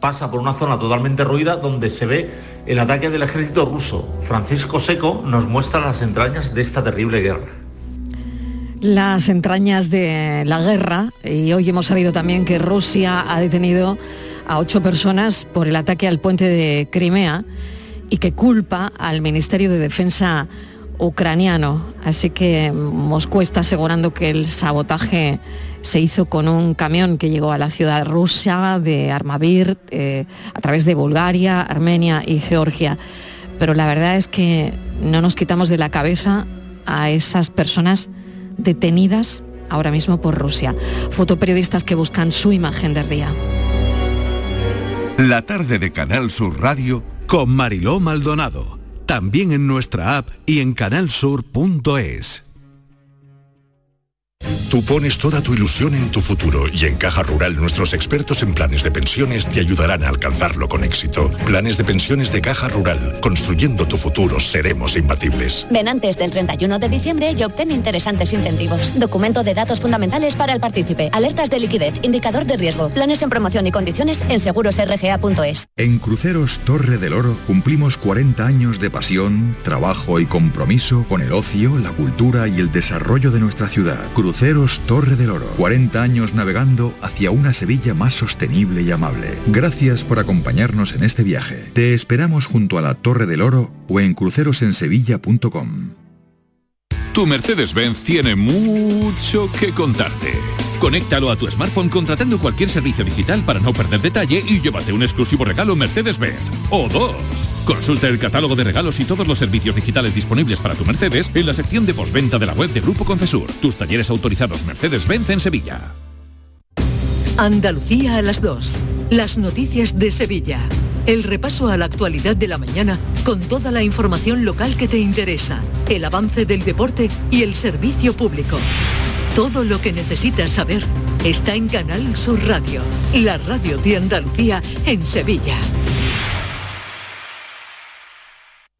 Speaker 22: pasa por una zona totalmente ruida donde se ve el ataque del ejército ruso. Francisco Seco nos muestra las entrañas de esta terrible guerra.
Speaker 1: Las entrañas de la guerra y hoy hemos sabido también que Rusia ha detenido a ocho personas por el ataque al puente de Crimea y que culpa al Ministerio de Defensa ucraniano. Así que Moscú está asegurando que el sabotaje se hizo con un camión que llegó a la ciudad rusa de Armavir eh, a través de Bulgaria, Armenia y Georgia. Pero la verdad es que no nos quitamos de la cabeza a esas personas detenidas ahora mismo por Rusia. Fotoperiodistas que buscan su imagen del día.
Speaker 2: La tarde de Canal Sur Radio con Mariló Maldonado. También en nuestra app y en canalsur.es.
Speaker 23: Tú pones toda tu ilusión en tu futuro y en Caja Rural nuestros expertos en planes de pensiones te ayudarán a alcanzarlo con éxito. Planes de pensiones de Caja Rural. Construyendo tu futuro seremos imbatibles.
Speaker 24: Ven antes del 31 de diciembre y obtén interesantes incentivos. Documento de datos fundamentales para el partícipe. Alertas de liquidez. Indicador de riesgo. Planes en promoción y condiciones en segurosrga.es.
Speaker 25: En Cruceros Torre del Oro cumplimos 40 años de pasión, trabajo y compromiso con el ocio, la cultura y el desarrollo de nuestra ciudad. Cruceros Torre del Oro. 40 años navegando hacia una Sevilla más sostenible y amable. Gracias por acompañarnos en este viaje. Te esperamos junto a la Torre del Oro o en crucerosensevilla.com.
Speaker 15: Tu Mercedes-Benz tiene mucho que contarte. Conéctalo a tu smartphone contratando cualquier servicio digital para no perder detalle y llévate un exclusivo regalo Mercedes-Benz. O dos. Consulta el catálogo de regalos y todos los servicios digitales disponibles para tu Mercedes en la sección de postventa de la web de Grupo Concesur. Tus talleres autorizados Mercedes-Benz en Sevilla.
Speaker 19: Andalucía a las 2. Las noticias de Sevilla. El repaso a la actualidad de la mañana con toda la información local que te interesa, el avance del deporte y el servicio público. Todo lo que necesitas saber está en Canal Sur Radio, la radio de Andalucía en Sevilla.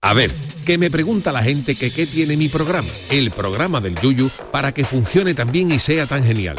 Speaker 26: A ver, que me pregunta la gente que qué tiene mi programa, el programa del Yuyu, para que funcione tan bien y sea tan genial.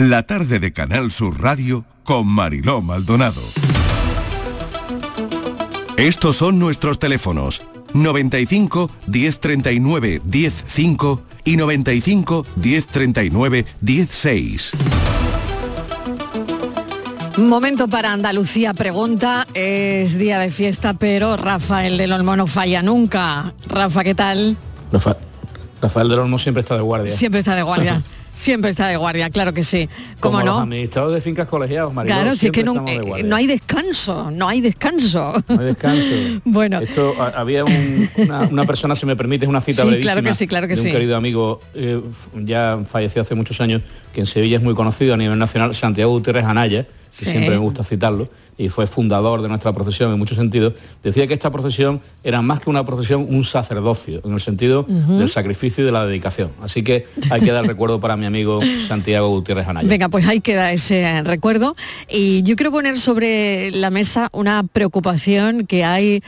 Speaker 2: La tarde de Canal Sur Radio con Mariló Maldonado. Estos son nuestros teléfonos 95 1039 105 y 95 1039 16.
Speaker 1: Momento para Andalucía Pregunta. Es día de fiesta, pero Rafael del Olmo no falla nunca. Rafa, ¿qué tal?
Speaker 27: Rafa- Rafael del Olmo siempre está de guardia.
Speaker 1: Siempre está de guardia. [LAUGHS] Siempre está de guardia, claro que sí. ¿Cómo
Speaker 27: Como los
Speaker 1: no?
Speaker 27: administradores de fincas colegiados, Mariló,
Speaker 1: Claro, si es que no,
Speaker 27: de
Speaker 1: eh, no hay descanso, no hay descanso.
Speaker 27: No hay descanso. [LAUGHS]
Speaker 1: Bueno.
Speaker 27: Esto a- había un- una, una persona, si me permite, una cita
Speaker 1: Sí,
Speaker 27: brevísima
Speaker 1: claro que sí, claro que
Speaker 27: de un
Speaker 1: sí.
Speaker 27: querido amigo, eh, ya falleció hace muchos años, que en Sevilla es muy conocido a nivel nacional, Santiago Gutiérrez Anaya, que
Speaker 1: Sí.
Speaker 27: siempre me gusta citarlo, y fue fundador de nuestra procesión en muchos sentidos, decía que esta procesión era más que una procesión, un sacerdocio, en el sentido del sacrificio y de la dedicación. Así que hay que dar [LAUGHS] recuerdo para mi amigo Santiago Gutiérrez Anaya.
Speaker 1: Venga, pues ahí queda ese recuerdo. Y yo quiero poner sobre la mesa una preocupación que hay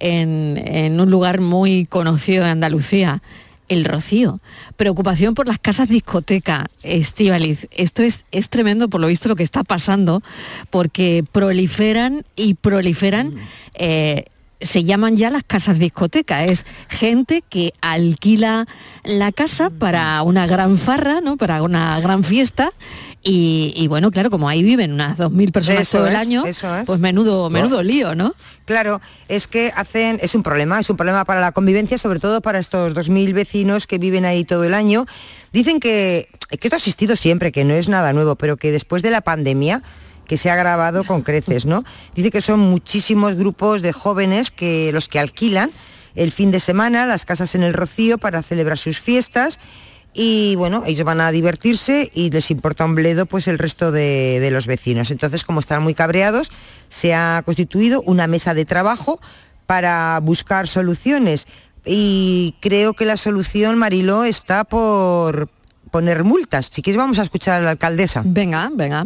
Speaker 1: en, en un lugar muy conocido de Andalucía, el Rocío. Preocupación por las casas discoteca, Estivaliz. Esto es, es tremendo por lo visto lo que está pasando, porque proliferan y proliferan. eh, se llaman ya las casas discoteca, es gente que alquila la casa para una gran farra, ¿no? para una gran fiesta. Y, y bueno, claro, como ahí viven unas 2.000 personas
Speaker 12: Eso
Speaker 1: todo el año,
Speaker 12: eso es.
Speaker 1: pues menudo, menudo lío, ¿no?
Speaker 12: Claro, es que hacen, es un problema, es un problema para la convivencia, sobre todo para estos 2.000 vecinos que viven ahí todo el año. Dicen que, que esto ha existido siempre, que no es nada nuevo, pero que después de la pandemia, que se ha agravado con creces, ¿no? Dice que son muchísimos grupos de jóvenes que los que alquilan el fin de semana las casas en el Rocío para celebrar sus fiestas y bueno, ellos van a divertirse y les importa un bledo pues el resto de, los vecinos. Entonces, como están muy cabreados, se ha constituido una mesa de trabajo para buscar soluciones y creo que la solución, Mariló, está por poner multas. Si quieres vamos a escuchar a la alcaldesa.
Speaker 1: Venga, venga.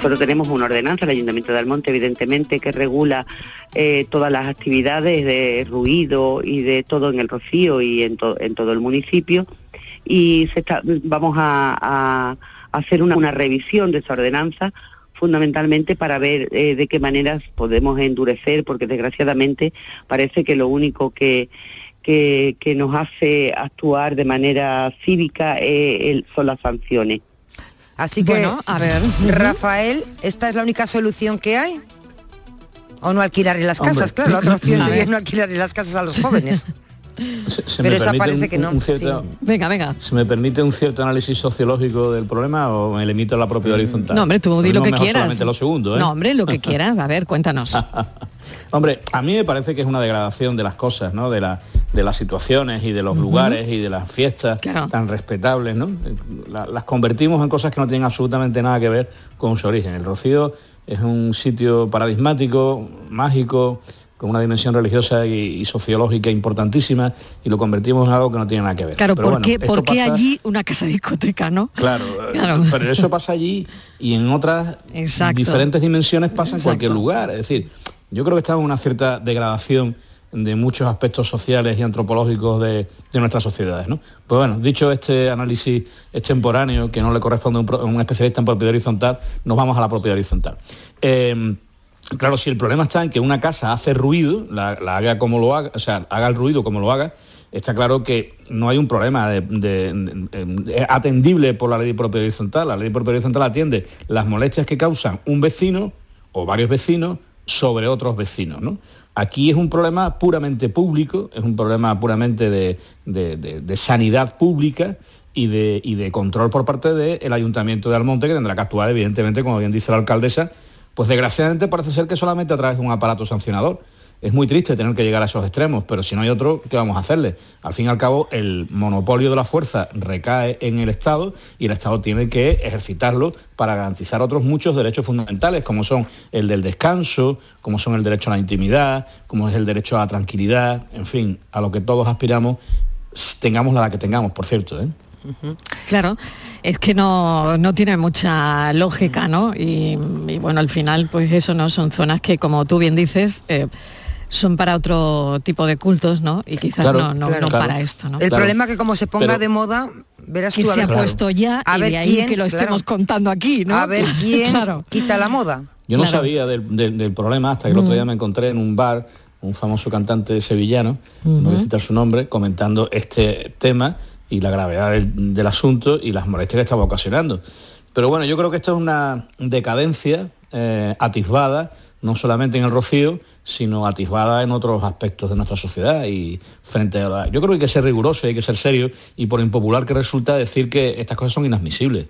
Speaker 28: Nosotros tenemos una ordenanza, el Ayuntamiento de Almonte, evidentemente, que regula eh, todas las actividades de ruido y de todo en el Rocío y en, to- en todo el municipio. Y vamos a, hacer una, revisión de esa ordenanza fundamentalmente para ver eh, de qué maneras podemos endurecer, porque desgraciadamente parece que lo único que, que, nos hace actuar de manera cívica eh, son las sanciones.
Speaker 12: Así que,
Speaker 1: Bueno, a ver.
Speaker 12: Rafael, ¿esta es la única solución que hay? ¿O no alquilarle las
Speaker 27: Hombre.
Speaker 12: casas? Claro, la otra opción [CLEARS THROAT] sería no alquilarle las casas a los [LAUGHS] jóvenes.
Speaker 27: Se- se
Speaker 12: Pero esa parece
Speaker 27: un-
Speaker 12: que no,
Speaker 1: Venga, venga.
Speaker 27: ¿Se me permite un cierto análisis sociológico del problema o me limito a la propiedad horizontal?
Speaker 1: No, hombre, tú di lo que quieras.
Speaker 27: solamente lo segundo, ¿eh?
Speaker 1: No, hombre, lo que [LAUGHS] quieras. A ver, cuéntanos. [LAUGHS]
Speaker 27: Hombre, a mí me parece que es una degradación de las cosas, ¿no? De, la- de las situaciones y de los lugares y de las fiestas tan respetables, ¿no? La- las convertimos en cosas que no tienen absolutamente nada que ver con su origen. El Rocío es un sitio paradigmático, mágico, con una dimensión religiosa y, y sociológica importantísima y lo convertimos en algo que no tiene nada que ver.
Speaker 1: Claro,
Speaker 27: Pero
Speaker 1: ¿por qué, por qué
Speaker 27: pasa-
Speaker 1: allí una casa discoteca, no?
Speaker 27: Claro, [LAUGHS]
Speaker 1: Claro.
Speaker 27: pero eso pasa allí y en otras
Speaker 1: Exacto.
Speaker 27: diferentes dimensiones pasa en cualquier lugar. Es decir, yo creo que estamos en una cierta degradación de muchos aspectos sociales y antropológicos de, de nuestras sociedades. ¿no? Pues bueno, dicho este análisis extemporáneo que no le corresponde a un, especialista en propiedad horizontal, nos vamos a la propiedad horizontal. Eh, Claro, si el problema está en que una casa hace ruido, la, haga como lo haga, o sea, haga el ruido como lo haga, está claro que no hay un problema de- atendible por la ley de propiedad horizontal. La ley de propiedad horizontal atiende las molestias que causan un vecino o varios vecinos sobre otros vecinos. ¿no? Aquí es un problema puramente público, es un problema puramente de, de- sanidad pública y de, y de control por parte del Ayuntamiento de Almonte, que tendrá que actuar, evidentemente, como bien dice la alcaldesa, pues desgraciadamente parece ser que solamente a través de un aparato sancionador. Es muy triste tener que llegar a esos extremos, pero si no hay otro, ¿qué vamos a hacerle? Al fin y al cabo, el monopolio de la fuerza recae en el Estado y el Estado tiene que ejercitarlo para garantizar otros muchos derechos fundamentales, como son el del descanso, como son el derecho a la intimidad, como es el derecho a la tranquilidad, en fin, a lo que todos aspiramos, tengamos la que tengamos, por cierto. ¿eh?
Speaker 1: Claro, es que no, no tiene mucha lógica, ¿no? Y, y bueno, al final, pues eso no son zonas que, como tú bien dices, eh, son para otro tipo de cultos, ¿no? Y quizás
Speaker 12: Claro,
Speaker 1: no, no,
Speaker 12: claro.
Speaker 1: no
Speaker 12: Claro.
Speaker 1: para esto, ¿no?
Speaker 12: El problema es que como se ponga
Speaker 1: Pero-
Speaker 12: de moda, verás
Speaker 1: que
Speaker 12: tú
Speaker 1: se ha puesto ya
Speaker 12: a
Speaker 1: y
Speaker 12: ver
Speaker 1: de ahí
Speaker 12: quién,
Speaker 1: que lo
Speaker 12: claro.
Speaker 1: estemos contando aquí, ¿no?
Speaker 12: A ver [LAUGHS] quién
Speaker 1: Claro.
Speaker 12: quita la moda.
Speaker 27: Yo no
Speaker 12: Claro.
Speaker 27: sabía del, del- del problema hasta que el otro
Speaker 12: Mm.
Speaker 27: día me encontré en un bar un famoso cantante sevillano, no voy a citar su nombre, comentando este tema y la gravedad del, del asunto y las molestias que estaba ocasionando. Pero bueno, yo creo que esto es una decadencia eh, atisbada, no solamente en el Rocío, sino atisbada en otros aspectos de nuestra sociedad y frente a la... Yo creo que hay que ser riguroso, hay que ser serio y por impopular que resulta decir que estas cosas son inadmisibles.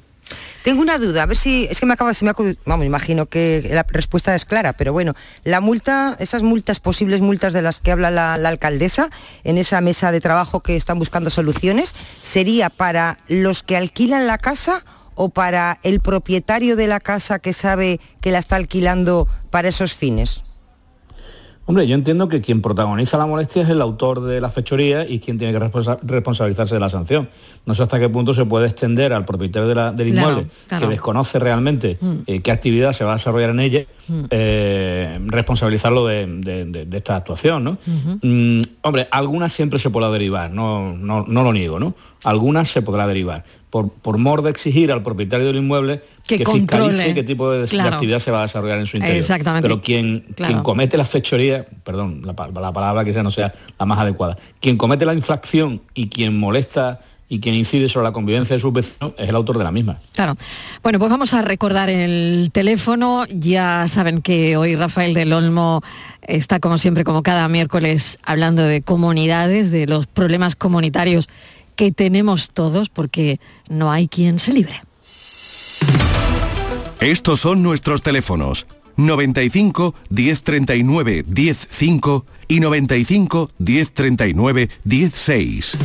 Speaker 12: Tengo una duda, a ver si es que me acaba, se me vamos, imagino que la respuesta es clara, pero bueno, la multa, esas multas, posibles multas de las que habla la, la alcaldesa en esa mesa de trabajo que están buscando soluciones, sería para los que alquilan la casa o para el propietario de la casa que sabe que la está alquilando para esos fines.
Speaker 27: Hombre, yo entiendo que quien protagoniza la molestia es el autor de la fechoría y quien tiene que responsa- responsabilizarse de la sanción. No sé hasta qué punto se puede extender al propietario de la- del
Speaker 1: Claro,
Speaker 27: inmueble,
Speaker 1: claro.
Speaker 27: que desconoce realmente
Speaker 1: Mm.
Speaker 27: eh, qué actividad se va a desarrollar en ella,
Speaker 1: Mm.
Speaker 27: eh, responsabilizarlo de, de- de- de esta actuación, ¿no? Mm, hombre, algunas siempre se podrá derivar, no, no, no lo niego, ¿no? Algunas se podrá derivar. Por, por mor de exigir al propietario del inmueble
Speaker 1: Que
Speaker 27: que, fiscalice qué tipo de, actividad se va a desarrollar en su interior.
Speaker 1: Exactamente.
Speaker 27: Pero quien,
Speaker 1: Claro.
Speaker 27: quien comete la fechoría, perdón, la palabra que sea no sea la más adecuada, quien comete la infracción y quien molesta y quien incide sobre la convivencia de sus vecinos es el autor de la misma.
Speaker 1: Claro. Bueno, pues vamos a recordar el teléfono. Ya saben que hoy Rafael del Olmo está como siempre, como cada miércoles, hablando de comunidades, de los problemas comunitarios que tenemos todos, porque no hay quien se libre.
Speaker 2: Estos son nuestros teléfonos 95 1039 105 y 95 1039 16.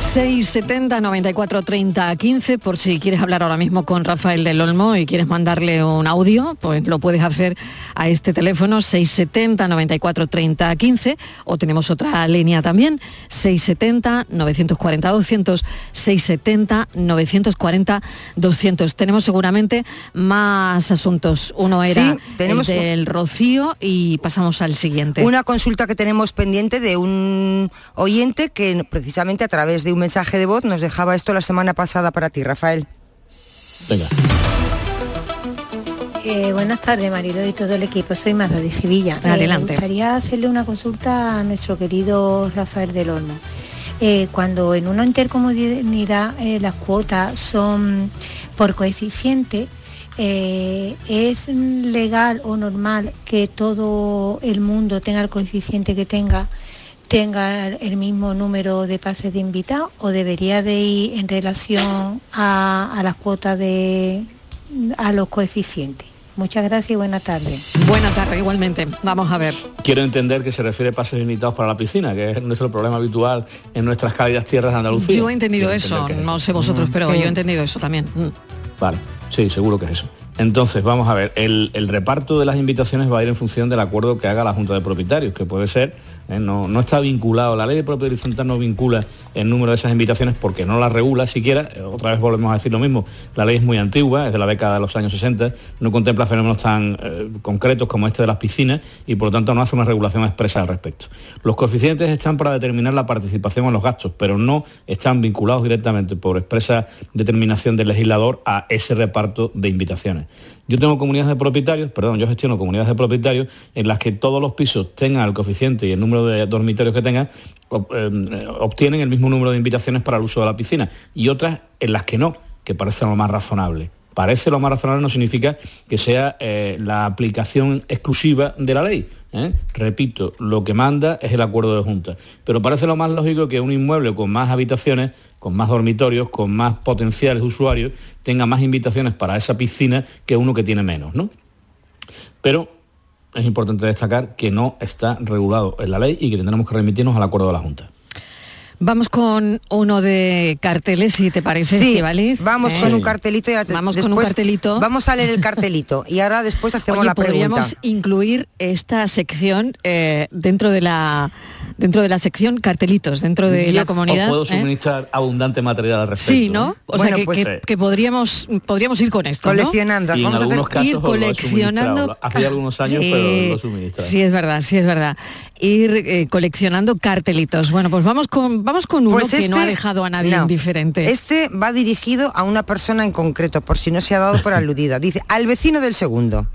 Speaker 1: 670 94 30 15 por si quieres hablar ahora mismo con Rafael del Olmo y quieres mandarle un audio, pues lo puedes hacer a este teléfono 670 94 30 15 o tenemos otra línea también 670 940 200 670 940 200. Tenemos seguramente más asuntos. Uno era
Speaker 12: Sí, tenemos
Speaker 1: el del Rocío y pasamos al siguiente.
Speaker 12: Una consulta que tenemos pendiente de un oyente que precisamente a través de un mensaje de voz nos dejaba esto la semana pasada para ti, Rafael.
Speaker 27: Venga.
Speaker 29: Eh, buenas tardes, Marilo y todo el equipo. Soy Marta de Sevilla. Eh,
Speaker 1: Adelante.
Speaker 29: me gustaría hacerle una consulta a nuestro querido Rafael del Olmo. Eh, cuando en una intercomunidad eh, las cuotas son por coeficiente, eh, ¿es legal o normal que todo el mundo tenga el coeficiente que tenga? tenga el mismo número de pases de invitados o debería de ir en relación a, a las cuotas de a los coeficientes. Muchas gracias y buenas tardes.
Speaker 1: Buenas tardes, igualmente. Vamos a ver.
Speaker 27: Quiero entender que se refiere a pases limitados para la piscina, que es nuestro problema habitual en nuestras cálidas tierras de Andalucía.
Speaker 1: Yo he entendido
Speaker 27: Quiero
Speaker 1: eso, no sé vosotros,
Speaker 27: Mm.
Speaker 1: pero
Speaker 27: Sí.
Speaker 1: yo he entendido eso también. Mm.
Speaker 27: Vale, sí, seguro que es eso. Entonces, vamos a ver, el, el reparto de las invitaciones va a ir en función del acuerdo que haga la Junta de Propietarios, que puede ser, eh, no, no está vinculado, la ley de propiedad horizontal no vincula el número de esas invitaciones porque no la regula siquiera, eh, otra vez volvemos a decir lo mismo, la ley es muy antigua, es de la década de los años 60, no contempla fenómenos tan eh, concretos como este de las piscinas y por lo tanto no hace una regulación expresa al respecto. Los coeficientes están para determinar la participación en los gastos, pero no están vinculados directamente por expresa determinación del legislador a ese reparto de invitaciones. Yo tengo comunidades de propietarios, perdón, yo gestiono comunidades de propietarios en las que todos los pisos tengan el coeficiente y el número de dormitorios que tengan, ob- eh, obtienen el mismo número de invitaciones para el uso de la piscina y otras en las que no, que parece lo más razonable. Parece lo más razonable no significa que sea eh, la aplicación exclusiva de la ley. ¿eh? Repito, lo que manda es el acuerdo de junta. Pero parece lo más lógico que un inmueble con más habitaciones, con más dormitorios, con más potenciales usuarios, tenga más invitaciones para esa piscina que uno que tiene menos. ¿no? Pero es importante destacar que no está regulado en la ley y que tendremos que remitirnos al acuerdo de la Junta.
Speaker 1: Vamos con uno de carteles, si te parece,
Speaker 12: Sí,
Speaker 1: Estíbaliz,
Speaker 12: vamos
Speaker 1: ¿eh?
Speaker 12: con un cartelito y ahora te-
Speaker 1: Vamos con un
Speaker 12: después
Speaker 1: cartelito.
Speaker 12: Vamos a leer el cartelito y ahora después hacemos
Speaker 1: Oye,
Speaker 12: la pregunta.
Speaker 1: podríamos incluir esta sección eh, dentro de la dentro de la sección cartelitos dentro de
Speaker 27: Yo
Speaker 1: la comunidad.
Speaker 27: Os puedo
Speaker 1: ¿eh?
Speaker 27: suministrar abundante material al respecto.
Speaker 1: Sí, ¿no? O sea
Speaker 27: Bueno,
Speaker 1: que,
Speaker 27: pues,
Speaker 1: que-
Speaker 27: sí.
Speaker 1: que podríamos podríamos ir con esto, ¿no?
Speaker 12: Coleccionando,
Speaker 27: Y en algunos casos
Speaker 1: ir coleccionando.
Speaker 27: Hace ya algunos años,
Speaker 1: Sí,
Speaker 27: pero lo he suministrado.
Speaker 1: Sí, es verdad, sí es verdad. Ir eh, coleccionando cartelitos. Bueno, pues vamos con vamos con uno
Speaker 12: Pues
Speaker 1: que no ha
Speaker 12: este-
Speaker 1: dejado a nadie
Speaker 12: no.
Speaker 1: indiferente.
Speaker 12: Este va dirigido a una persona en concreto, por si no se ha dado por [LAUGHS] aludida. Dice, al vecino del segundo.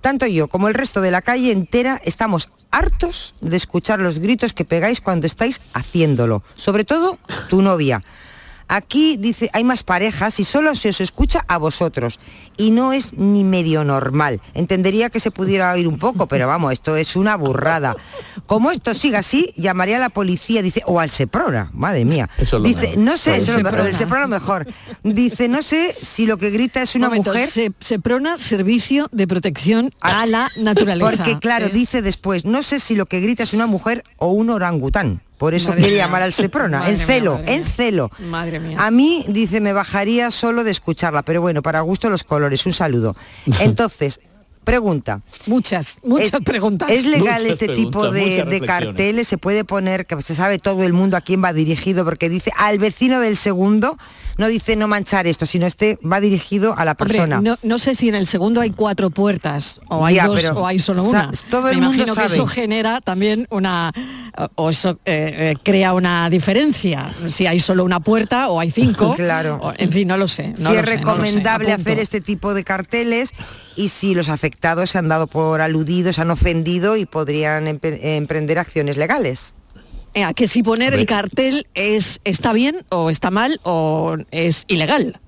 Speaker 12: Tanto yo como el resto de la calle entera estamos hartos de escuchar los gritos que pegáis cuando estáis haciéndolo. Sobre todo tu novia. Aquí dice, hay más parejas y solo se os escucha a vosotros. Y no es ni medio normal. Entendería que se pudiera oír un poco, pero vamos, esto es una burrada. Como esto siga así, llamaría a la policía, dice, o al Seprona, madre mía.
Speaker 27: Eso es lo
Speaker 12: dice,
Speaker 27: mejor.
Speaker 12: no sé, eso es lo mejor,
Speaker 1: Seprona.
Speaker 12: el Seprona mejor. Dice, no sé si lo que grita es una
Speaker 1: Momento,
Speaker 12: mujer.
Speaker 1: Se, Seprona, Servicio de Protección a la Naturaleza.
Speaker 12: Porque claro, dice después, no sé si lo que grita es una mujer o un orangután. Por eso
Speaker 1: Madre
Speaker 12: quiere
Speaker 1: mía.
Speaker 12: llamar al Seprona,
Speaker 1: Madre
Speaker 12: en celo, en celo.
Speaker 1: Madre mía.
Speaker 12: A mí, dice, me bajaría solo de escucharla, pero bueno, para gusto los colores, un saludo. [LAUGHS] Entonces, pregunta.
Speaker 1: Muchas, muchas
Speaker 12: ¿Es,
Speaker 1: preguntas.
Speaker 12: ¿Es legal
Speaker 27: Muchas
Speaker 12: este tipo de, carteles? ¿Se puede poner, que se sabe todo el mundo a quién va dirigido? Porque dice al vecino del segundo, no dice no manchar esto, sino este va dirigido a la
Speaker 1: Hombre,
Speaker 12: persona.
Speaker 1: no, no sé si en el segundo hay cuatro puertas o hay
Speaker 12: Ya,
Speaker 1: dos
Speaker 12: pero,
Speaker 1: o hay solo
Speaker 12: o sea,
Speaker 1: una.
Speaker 12: todo el
Speaker 1: Me
Speaker 12: mundo
Speaker 1: imagino que
Speaker 12: sabe.
Speaker 1: eso genera también una o eso eh, eh, crea una diferencia. Si hay solo una puerta o hay cinco. [LAUGHS]
Speaker 12: Claro.
Speaker 1: o- en fin, no lo sé. no
Speaker 12: si
Speaker 1: lo
Speaker 12: es
Speaker 1: sé, no lo sé.
Speaker 12: recomendable hacer este tipo de carteles y si los afectados se han dado por aludidos, han ofendido y podrían empe- emprender acciones legales.
Speaker 1: Eh, que si poner el cartel es está bien o está mal o es ilegal.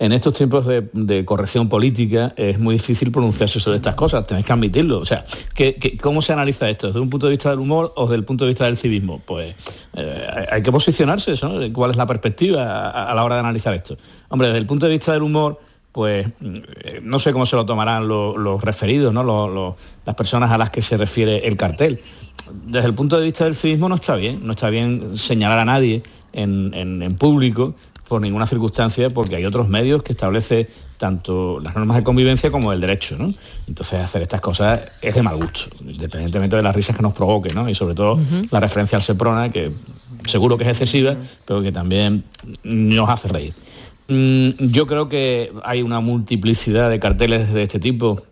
Speaker 27: En estos tiempos de, corrección política es muy difícil pronunciarse sobre estas cosas, tenéis que admitirlo. O sea, ¿qué- cómo se analiza esto? ¿Desde un punto de vista del humor o desde el punto de vista del civismo? Pues eh, hay- que posicionarse, ¿no? ¿Cuál es la perspectiva a, la hora de analizar esto? Hombre, desde el punto de vista del humor, pues eh, no sé cómo se lo tomarán lo- los referidos, ¿no? Las personas a las que se refiere el cartel. desde el punto de vista del civismo no está bien, no está bien señalar a nadie en- en público por ninguna circunstancia, porque hay otros medios que establece tanto las normas de convivencia como el derecho, ¿no? Entonces hacer estas cosas es de mal gusto, independientemente de las risas que nos provoque, ¿no? Y sobre todo la referencia al Seprona, que seguro que es excesiva, pero que también nos hace reír. Mm, Yo creo que hay una multiplicidad de carteles de este tipo,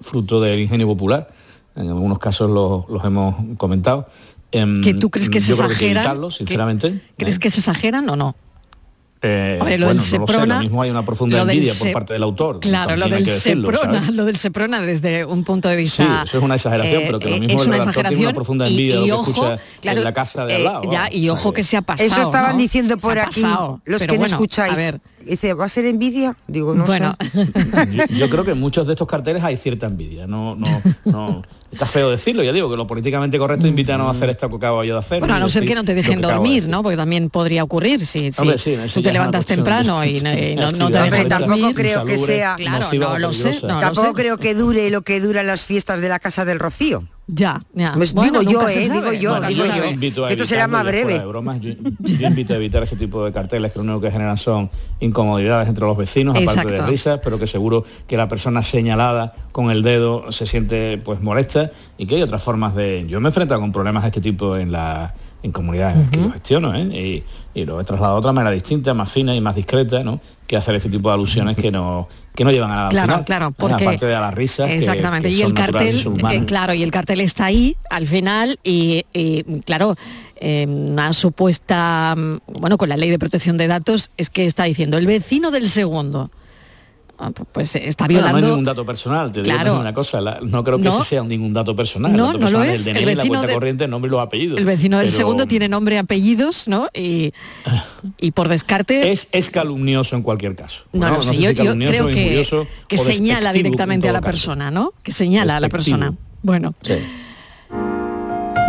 Speaker 27: fruto del ingenio popular. En algunos casos los, los hemos comentado. Em,
Speaker 1: ¿Que tú crees que se
Speaker 27: yo hay que
Speaker 1: exageran?
Speaker 27: sinceramente.
Speaker 1: ¿Crees que se exageran o no?
Speaker 27: Eh,
Speaker 1: Hombre, lo
Speaker 27: bueno,
Speaker 1: del
Speaker 27: no lo sé,
Speaker 1: Seprona-
Speaker 27: lo mismo hay una profunda envidia por parte del autor.
Speaker 1: Claro, lo del
Speaker 27: que decirlo,
Speaker 1: Seprona, lo del Seprona desde un punto de
Speaker 27: Sí,
Speaker 1: vista.
Speaker 27: eso es una exageración,
Speaker 1: eh,
Speaker 27: pero que lo
Speaker 1: eh,
Speaker 27: mismo
Speaker 1: es
Speaker 27: el
Speaker 1: una
Speaker 27: tiene
Speaker 1: exageración
Speaker 27: una profunda
Speaker 1: y-
Speaker 27: envidia de
Speaker 1: y
Speaker 27: lo que
Speaker 1: ojo,
Speaker 27: escucha
Speaker 1: claro,
Speaker 27: en la casa de
Speaker 1: eh,
Speaker 27: al lado.
Speaker 1: ya,
Speaker 27: vamos.
Speaker 1: y ojo que se ha pasado.
Speaker 12: Eso estaban
Speaker 1: ¿no?
Speaker 12: diciendo por aquí
Speaker 1: pasado,
Speaker 12: los que no escucháis.
Speaker 1: A ver,
Speaker 12: Dice, ¿va a ser envidia? Digo, no
Speaker 1: Bueno.
Speaker 12: sé.
Speaker 27: yo, yo creo que en muchos de estos carteles hay cierta envidia. No, no, no. Está feo decirlo, ya digo, que lo políticamente correcto invita a no hacer esto que acabo yo de hacer.
Speaker 1: bueno, a no ser
Speaker 27: decir
Speaker 1: que no te dejen
Speaker 27: de
Speaker 1: dormir. ¿no? Porque también podría ocurrir si, si
Speaker 27: Hombre, sí,
Speaker 1: tú te levantas temprano
Speaker 27: de-
Speaker 1: y [LAUGHS] no, y no- te
Speaker 12: tampoco creo que sea-
Speaker 1: Claro, no lo sé, lo
Speaker 12: Tampoco
Speaker 1: sé.
Speaker 12: creo que dure lo que duran las fiestas de la Casa del Rocío.
Speaker 1: Ya, ya.
Speaker 12: Pues
Speaker 1: Bueno,
Speaker 12: digo yo, ¿eh? Digo yo, digo
Speaker 1: se
Speaker 12: yo.
Speaker 27: invito a
Speaker 12: esto será más breve.
Speaker 27: de bromas, yo, [LAUGHS] yo invito a evitar ese tipo de carteles que lo único que generan son incomodidades entre los vecinos, aparte de
Speaker 1: Exacto.
Speaker 27: risas, pero que seguro que la persona señalada con el dedo se siente pues molesta y que hay otras formas de. Yo me he enfrentado con problemas de este tipo en la en comunidades que yo gestiono, ¿eh? y, y lo he trasladado de otra manera distinta, más fina y más discreta, ¿no? que hacer este tipo de alusiones que no que no llevan a nada al
Speaker 1: Claro,
Speaker 27: final.
Speaker 1: claro,
Speaker 27: ¿eh?
Speaker 1: porque
Speaker 27: aparte de a las risas
Speaker 1: exactamente
Speaker 27: que
Speaker 1: y el cartel eh, claro y el cartel está ahí al final y, y, claro eh, una supuesta mm, bueno con la ley de protección de datos es que está diciendo el vecino del segundo pues está
Speaker 27: Bueno, no
Speaker 1: violando
Speaker 27: hay ningún dato personal, te
Speaker 1: Claro.
Speaker 27: una cosa, la- no creo que
Speaker 1: No.
Speaker 27: ese sea ningún dato personal.
Speaker 1: No,
Speaker 27: el dato
Speaker 1: no lo es.
Speaker 27: El
Speaker 1: El
Speaker 27: DNI, la
Speaker 1: vecino
Speaker 27: cuenta
Speaker 1: de-
Speaker 27: corriente, el nombre y los apellidos.
Speaker 1: el vecino del
Speaker 27: Pero
Speaker 1: segundo tiene nombre y apellidos no y, [LAUGHS] y por descarte
Speaker 27: Es, es calumnioso en cualquier caso.
Speaker 1: no,
Speaker 27: No, no sé
Speaker 1: yo,
Speaker 27: si
Speaker 1: yo creo que, que señala directamente
Speaker 27: en
Speaker 1: a la
Speaker 27: caso.
Speaker 1: persona, ¿no? Que señala a la persona. Bueno,
Speaker 27: Sí.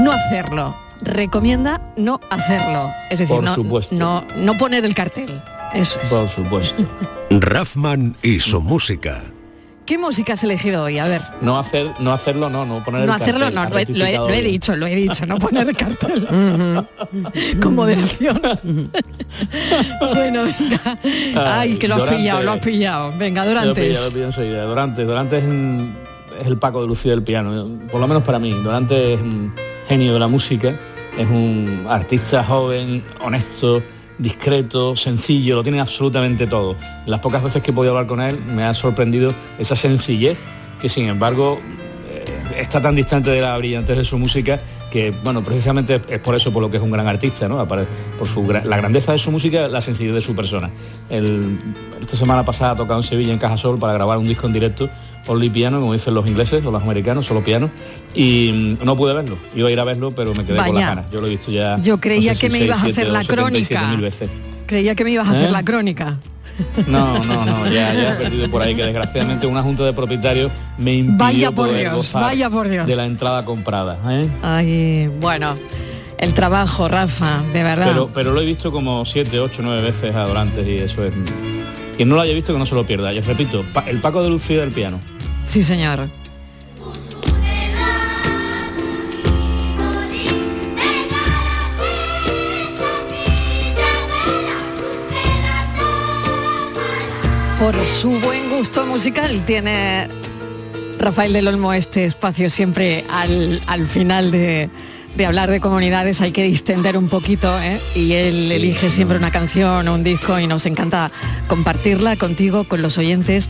Speaker 1: no hacerlo. Recomienda no hacerlo. Es decir,
Speaker 26: Por
Speaker 1: no,
Speaker 26: supuesto.
Speaker 1: no, no poner el cartel. Eso es.
Speaker 27: Por supuesto. [LAUGHS]
Speaker 26: Raffman y su música.
Speaker 1: ¿Qué música has elegido hoy? A ver.
Speaker 27: No hacer, no hacerlo, no, no poner
Speaker 1: No
Speaker 27: el
Speaker 1: hacerlo,
Speaker 27: cartel,
Speaker 1: no,
Speaker 27: ha
Speaker 1: lo he, lo he- lo dicho, lo he dicho, no poner el cartel. [LAUGHS] Con moderación. [LAUGHS] bueno, venga. Ay, que lo has pillado, lo has pillado. Venga,
Speaker 27: Lo he pillado,
Speaker 1: Dorantes.
Speaker 27: lo he pillado enseguida. Dorante es, el Paco de Lucía del piano, por lo menos para mí. Dorante es un genio de la música, es un artista joven, honesto, discreto, sencillo, lo tiene absolutamente todo. Las pocas veces que he podido hablar con él me ha sorprendido esa sencillez que sin embargo eh, está tan distante de la brillantez de su música que, bueno, precisamente es por eso por lo que es un gran artista, ¿no? Por su, la grandeza de su música, la sencillez de su persona. El- esta semana pasada ha tocado en Sevilla, en Cajasol, para grabar un disco en directo, only piano, como dicen los ingleses o los americanos, solo piano, y mm, no pude verlo. Iba a ir a verlo, pero me quedé con
Speaker 1: Vaya.
Speaker 27: las ganas. Yo lo he visto ya.
Speaker 1: Yo creía
Speaker 27: no sé
Speaker 1: que me ibas a hacer la
Speaker 27: o 77
Speaker 1: crónica.
Speaker 27: veces.
Speaker 1: Creía que me ibas a hacer
Speaker 27: ¿Eh?
Speaker 1: la crónica.
Speaker 27: No, no, no, ya, ya he perdido por ahí que desgraciadamente una junta de propietarios me impidió
Speaker 1: Vaya por
Speaker 27: poder
Speaker 1: Dios,
Speaker 27: gozar
Speaker 1: vaya por Dios.
Speaker 27: de la entrada comprada. ¿eh?
Speaker 1: Ay, bueno, el trabajo, Rafa, de verdad.
Speaker 27: Pero, pero lo he visto como siete, ocho, nueve veces a Dorantes y eso es... Quien no lo haya visto que no se lo pierda. Yo repito, el Paco de Lucía del piano.
Speaker 1: Sí, señor. Por su buen gusto musical tiene Rafael del Olmo este espacio siempre al, al final de, de hablar de comunidades hay que distender un poquito ¿eh? y él elige siempre una canción o un disco y nos encanta compartirla contigo, con los oyentes.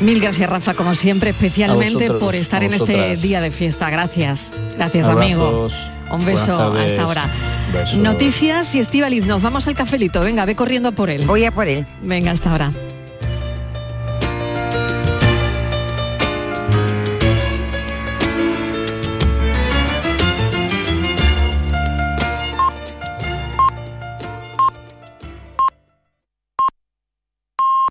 Speaker 1: Mil gracias Rafa, como siempre, especialmente
Speaker 27: vosotros,
Speaker 1: por estar en este día de fiesta. Gracias, gracias amigo. Un beso hasta ahora.
Speaker 27: besos.
Speaker 1: Noticias y Estivaliz, nos vamos al cafelito. Venga, ve corriendo a por él.
Speaker 12: Voy a por él.
Speaker 1: Venga, hasta ahora.